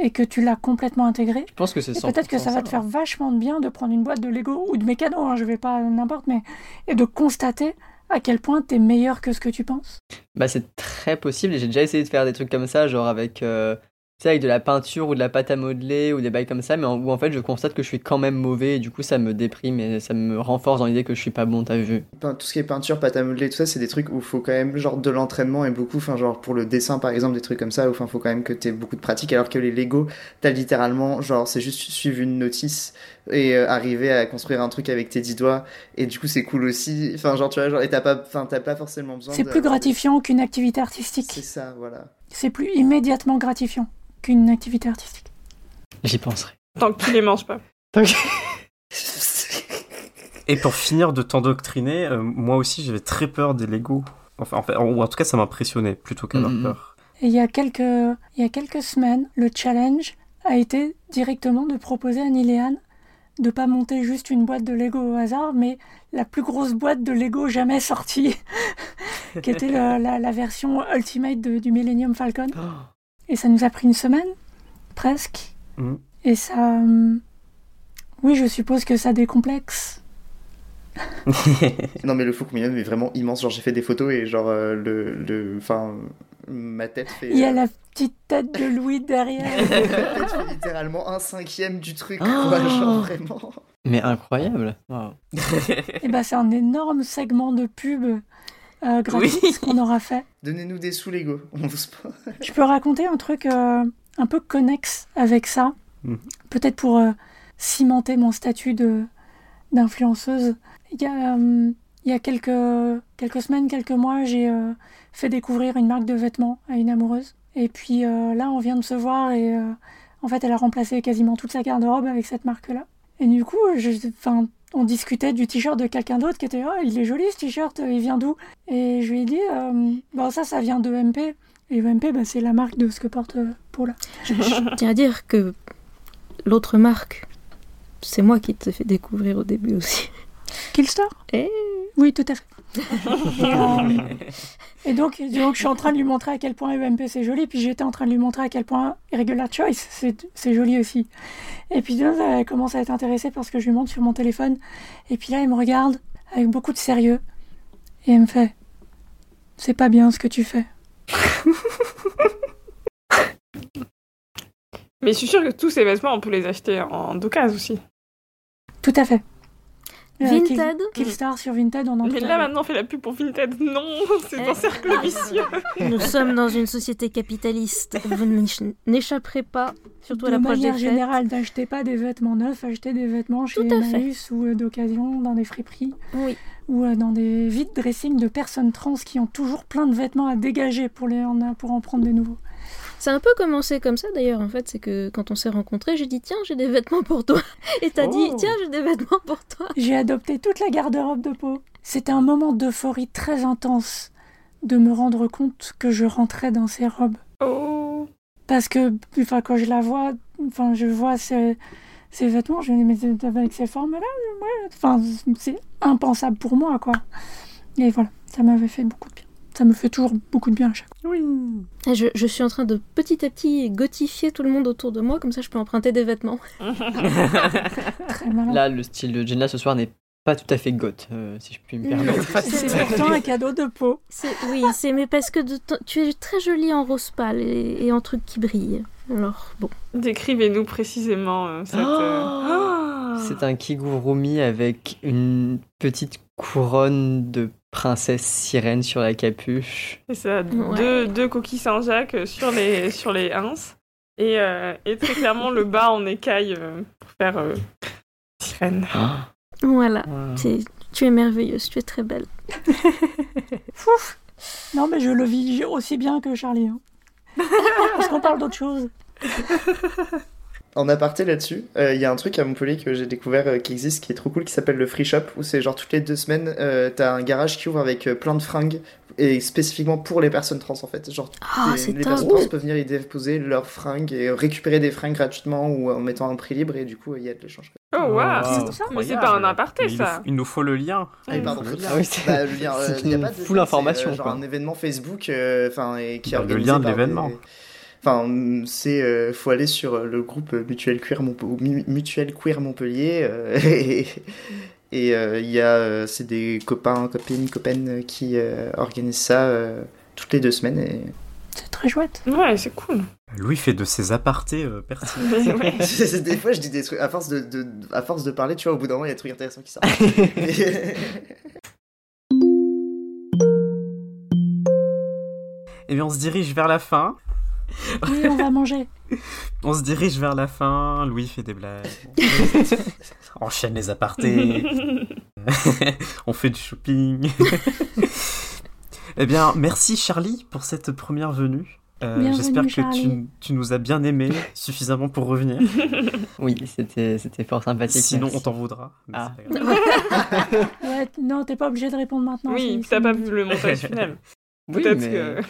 et que tu l'as complètement intégré? Je pense que c'est 100% peut-être que ça va te faire vachement de bien de prendre une boîte de Lego ou de mécano, hein, je vais pas n'importe, mais et de constater à quel point t'es meilleur que ce que tu penses. Bah, c'est très possible et j'ai déjà essayé de faire des trucs comme ça, genre avec, euh, sais, avec de la peinture ou de la pâte à modeler ou des bails comme ça, mais en- où en fait je constate que je suis quand même mauvais et du coup ça me déprime et ça me renforce dans l'idée que je suis pas bon, t'as vu. Tout ce qui est peinture, pâte à modeler, tout ça, c'est des trucs où il faut quand même genre de l'entraînement et beaucoup, enfin genre pour le dessin par exemple, des trucs comme ça, où enfin faut quand même que tu aies beaucoup de pratique, alors que les Lego, t'as littéralement genre c'est juste suivre une notice et euh, arriver à construire un truc avec tes dix doigts, et du coup c'est cool aussi, enfin genre tu vois, genre et t'as pas, enfin t'as pas forcément besoin. C'est plus gratifiant qu'une activité C'est artistique. ça, voilà. C'est plus immédiatement gratifiant qu'une activité artistique. J'y penserai. Tant que tu les manges pas. Et pour finir de t'endoctriner, euh, moi aussi j'avais très peur des Lego. Enfin, en fait, ou en tout cas ça m'impressionnait plutôt qu'avoir Mhm. peur. Et il y a quelques, il y a quelques semaines, le challenge a été directement de proposer à Niléane de pas monter juste une boîte de Lego au hasard, mais la plus grosse boîte de Lego jamais sortie, qui était le- la, la version Ultimate de- du Millennium Falcon. Et ça nous a pris une semaine, presque. Mhm. Et ça... hum, Oui, je suppose que ça décomplexe. Non mais le Million est vraiment immense, genre j'ai fait des photos et genre euh, le, le, enfin ma tête fait. Il y a euh, la petite tête de Louis derrière. ma tête fait littéralement un cinquième du truc, quoi, Oh. genre vraiment. Mais incroyable. Et ben c'est un énorme segment de pub euh, gratuit Oui. qu'on aura fait. Donnez-nous des sous Lego, on vous. Je peux raconter un truc euh, un peu connexe avec ça, Mhm. peut-être pour euh, cimenter mon statut de d'influenceuse. Il y a, euh, il y a quelques, quelques semaines, quelques mois, j'ai euh, fait découvrir une marque de vêtements à une amoureuse. Et puis euh, là, on vient de se voir et euh, En fait, elle a remplacé quasiment toute sa garde-robe avec cette marque-là. Et du coup, je, on discutait du t-shirt de quelqu'un d'autre qui était oh, il est joli ce t-shirt, il vient d'où? Et je lui ai dit euh, bon ça ça vient de MP. Et MP bah, c'est la marque de ce que porte euh, Paula. Je, tiens à dire que l'autre marque, c'est moi qui te fait découvrir au début aussi. Killstar Eh Oui, tout à fait. Euh, et, donc, donc, je suis en train de lui montrer à quel point UMP c'est joli, puis j'étais en train de lui montrer à quel point Irregular Choice c'est joli aussi. Et puis là, elle commence à être intéressée parce que je lui montre sur mon téléphone. Et puis là, elle me regarde avec beaucoup de sérieux. Et elle me fait C'est pas bien ce que tu fais. Mais je suis sûre que tous ces vêtements, on peut les acheter en d'occasion aussi. Tout à fait. Euh, Vinted Killstar sur Vinted, on en Mais là maintenant on fait la pub pour Vinted. Non, c'est un eh. cercle vicieux. Nous sommes dans une société capitaliste. Vous n'échapperez pas, surtout à l'approche des fêtes. générale, n'achetez pas des vêtements neufs, achetez des vêtements chez Emmaüs ou euh, d'occasion dans des friperies. Oui. Ou euh, dans des vides dressings de personnes trans qui ont toujours plein de vêtements à dégager pour, les, pour en prendre des nouveaux. C'est un peu commencé comme ça d'ailleurs, en fait. C'est que quand on s'est rencontrés, j'ai dit tiens, j'ai des vêtements pour toi. Et t'as dit oh. tiens, j'ai des vêtements pour toi. J'ai adopté toute la garde-robe de peau. C'était un moment d'euphorie très intense de me rendre compte que je rentrais dans ces robes. Oh. Parce que, enfin, quand je la vois, enfin, je vois ces, ces vêtements, je me dis, mais avec ces formes-là, enfin, c'est impensable pour moi, quoi. Et voilà, ça m'avait fait beaucoup de bien ça me fait toujours beaucoup de bien à chaque fois. Oui. Je, je, suis en train de petit à petit gotifier tout le monde autour de moi, comme ça je peux emprunter des vêtements. Très malin. Là, le style de Jenna ce soir n'est pas tout à fait goth, euh, si je puis me permettre. c'est pourtant un cadeau de peau. Oui, c'est mais parce que tu es très jolie en rose pâle et, en truc qui brille. Alors, bon. Décrivez-nous précisément euh, cette... Euh, oh c'est un kigurumi avec une petite couronne de princesse sirène sur la capuche. C'est ça, deux, deux, coquilles Saint-Jacques sur les, sur les ins. Et, euh, et, très clairement le bas en écaille euh, pour faire euh, sirène. Ah. Voilà, tu es merveilleuse, tu es très belle. Fouf Non mais je le vis aussi bien que Charlie. Hein. Parce qu'on parle d'autre chose. En aparté là-dessus, il euh, y a un truc à Montpellier que j'ai découvert euh, qui existe, qui est trop cool, qui s'appelle le Free Shop, où c'est genre toutes les deux semaines, euh, t'as un garage qui ouvre avec plein de fringues, et spécifiquement pour les personnes trans en fait. Genre, ah, les, personnes trans peuvent venir y déposer leurs fringues et récupérer des fringues gratuitement ou en mettant un prix libre, et du coup, il y a de l'échange. Oh waouh, wow. mais c'est pas un aparté ça. Il nous faut le lien. Ah, pardon, le lien. Ah oui, bah, le lien. il y a pas de full information. genre un événement Facebook, enfin, et qui bah, Le lien de l'événement. Enfin, c'est euh, faut aller sur euh, le groupe Mutuel Queer, Mutuel Queer Montpellier euh, et il y a c'est des copains, copines, copaines qui organisent ça toutes les deux semaines et c'est très chouette. Ouais, c'est cool. Louis fait de ses apartés pertinents. des fois, je dis des trucs à force de, de, à force de parler, tu vois, au bout d'un moment, il y a des trucs intéressants qui sortent. Et bien, on se dirige vers la fin. Oui, on va manger. on se dirige vers la fin. Louis fait des blagues. Enchaîne les apartés. on fait du shopping. eh bien, merci Charlie pour cette première venue. Euh, j'espère que tu, tu, nous as bien aimé suffisamment pour revenir. Oui, c'était fort sympathique. Sinon, on t'en voudra. Ah. ouais, non, t'es pas obligé de répondre maintenant. Oui, t'as pas vu le montage final. Oui, mais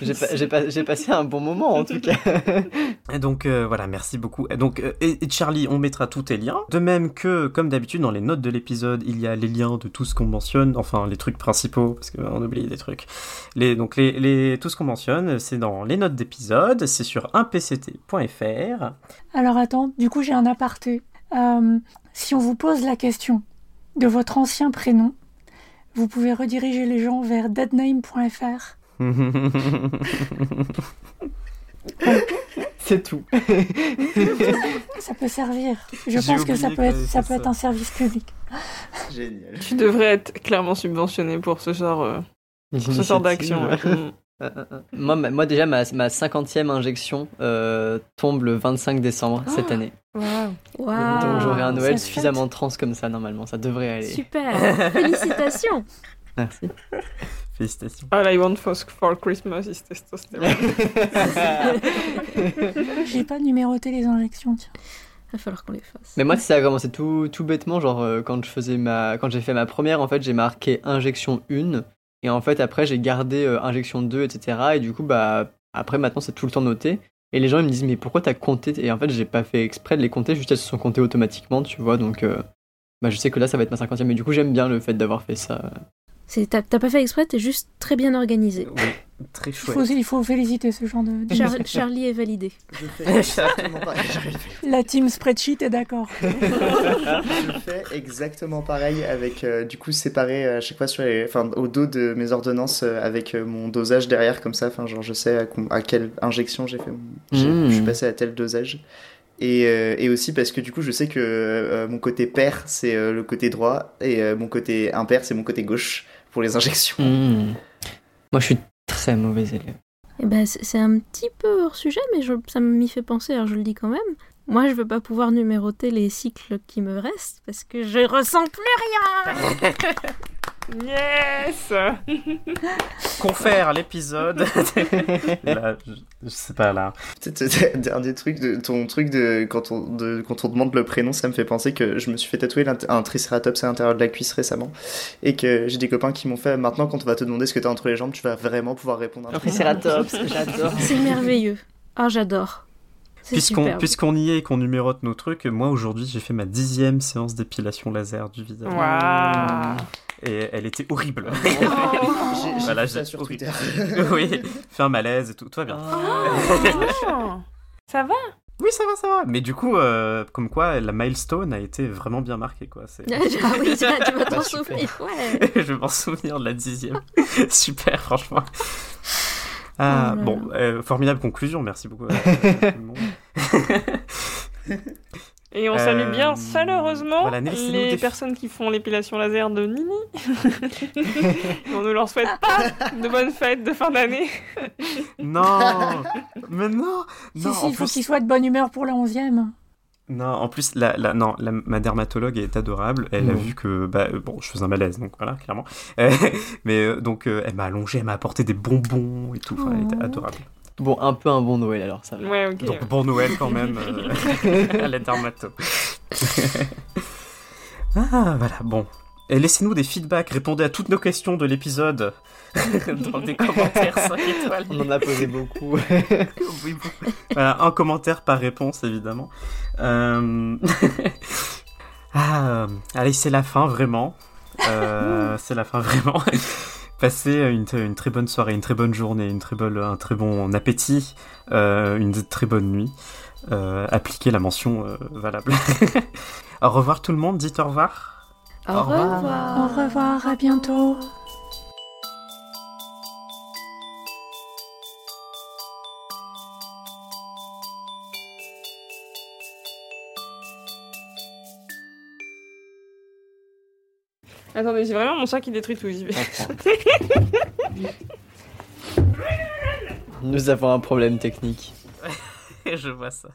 j'ai passé un bon moment en tout cas. et donc euh, voilà, merci beaucoup. Et donc euh, et, Charlie, on mettra tous tes liens. De même que, comme d'habitude, dans les notes de l'épisode, il y a les liens de tout ce qu'on mentionne, enfin les trucs principaux, parce qu'on oublie des trucs. Les, donc les, les, tout ce qu'on mentionne, c'est dans les notes d'épisode, c'est sur 1pct.fr. Alors attends, du coup j'ai un aparté. Euh, si on vous pose la question de votre ancien prénom, vous pouvez rediriger les gens vers deadname.fr C'est tout. ça peut servir. Je pense que ça peut être, ça peut être un service public. Génial. Tu devrais être clairement subventionné pour ce genre, euh, ce genre d'action. Euh, euh, moi, moi, déjà, ma, ma 50e injection tombe le 25 décembre cette ah. année. Wow. Donc j'aurai un Noël suffisamment trans comme ça normalement, ça devrait aller. Super, félicitations. Merci. Félicitations. All I want for, for Christmas is testosterone. J'ai pas numéroté les injections, tiens. Il va falloir qu'on les fasse. Mais moi, ça a commencé tout, tout bêtement. Genre, euh, quand je faisais ma, quand j'ai fait ma première, en fait, j'ai marqué injection 1. Et en fait, après, j'ai gardé euh, injection 2, etc. Et du coup, bah, après, maintenant, c'est tout le temps noté. Et les gens, ils me disent, mais pourquoi t'as compté Et en fait, j'ai pas fait exprès de les compter, juste elles se sont comptées automatiquement, tu vois. Donc, euh, bah, je sais que là, ça va être ma cinquantième. Mais du coup, j'aime bien le fait d'avoir fait ça. T'as pas fait exprès, t'es juste très bien organisé. Oui, très chouette. Il faut, il faut féliciter ce genre de. Char Charlie est validé. Je fais exactement pareil. La team spreadsheet est d'accord. je fais exactement pareil avec euh, du coup séparé à chaque fois sur les, enfin au dos de mes ordonnances euh, avec euh, mon dosage derrière comme ça. Enfin genre je sais à, à quelle injection j'ai fait. Mmh. Je suis passé à tel dosage. Et, euh, et aussi parce que du coup je sais que euh, mon côté pair c'est euh, le côté droit et euh, mon côté impair c'est mon côté gauche pour les injections. Mmh. Moi, je suis très mauvais élève. Eh ben, c'est un petit peu hors sujet, mais je- ça m'y fait penser, alors je le dis quand même. Moi, je veux pas pouvoir numéroter les cycles qui me restent parce que je ressens plus rien. yes Confère l'épisode. Là, je, je sais pas là. Peut-être, dernier truc de ton truc de quand on de quand on demande le prénom, ça me fait penser que je me suis fait tatouer un tricératops à l'intérieur de la cuisse récemment et que j'ai des copains qui m'ont fait maintenant quand on va te demander ce que t'as entre les jambes, tu vas vraiment pouvoir répondre. à Un tricératops, j'adore. C'est merveilleux. Ah, j'adore. Puisqu'on puisqu'on y est et qu'on numérote nos trucs, moi aujourd'hui j'ai fait ma dixième séance d'épilation laser du visage. Waouh Et elle était horrible. J'ai, j'ai Voilà, j'ai- sur horrible. Twitter. oui, fait un malaise et tout, tout va bien. Oh. Ça va? Oui, ça va, ça va. Mais du coup, euh, comme quoi, la milestone a été vraiment bien marquée, quoi. C'est... Ah oui, tu vas t'en Bah, super. souvenir, ouais. je vais m'en souvenir de la dixième. Super, franchement. Ah, Oh bon, euh, formidable conclusion, merci beaucoup. à- à tout le monde. Et on Euh, salue bien chaleureusement voilà, laissez-nous les des- personnes qui font l'épilation laser de Nini. On ne leur souhaite pas de bonnes fêtes de fin d'année. non, mais non, Si, non, si, en il faut plus, qu'il soit de bonne humeur pour la onzième. non, en plus, la, la- non, la- ma dermatologue est adorable. Elle a Non. vu que, bah, euh, bon, je faisais un malaise, donc voilà, clairement. Euh, mais euh, donc, euh, elle m'a allongé, elle m'a apporté des bonbons et tout. Enfin, elle était Oh. adorable. Bon, un peu un bon Noël alors, ça va. Ouais. Donc bon Noël quand même euh, à la ah voilà, bon. Et laissez-nous des feedbacks, répondez à toutes nos questions de l'épisode dans des commentaires 5 étoiles. On en a posé beaucoup. Oui, bon. Voilà, un commentaire par réponse évidemment. Euh, ah, euh, allez, c'est la fin vraiment. Euh, c'est la fin vraiment. Passez une, une très bonne soirée, une très bonne journée, une très bonne, un très bon appétit, euh, une très bonne nuit. Euh, appliquez la mention euh, valable. au revoir tout le monde, dites au revoir. Au, Au revoir. revoir. Au revoir, à bientôt. Attendez, j'ai vraiment mon chat qui détruit tout. j'y vais. Nous avons un problème technique. Je vois ça.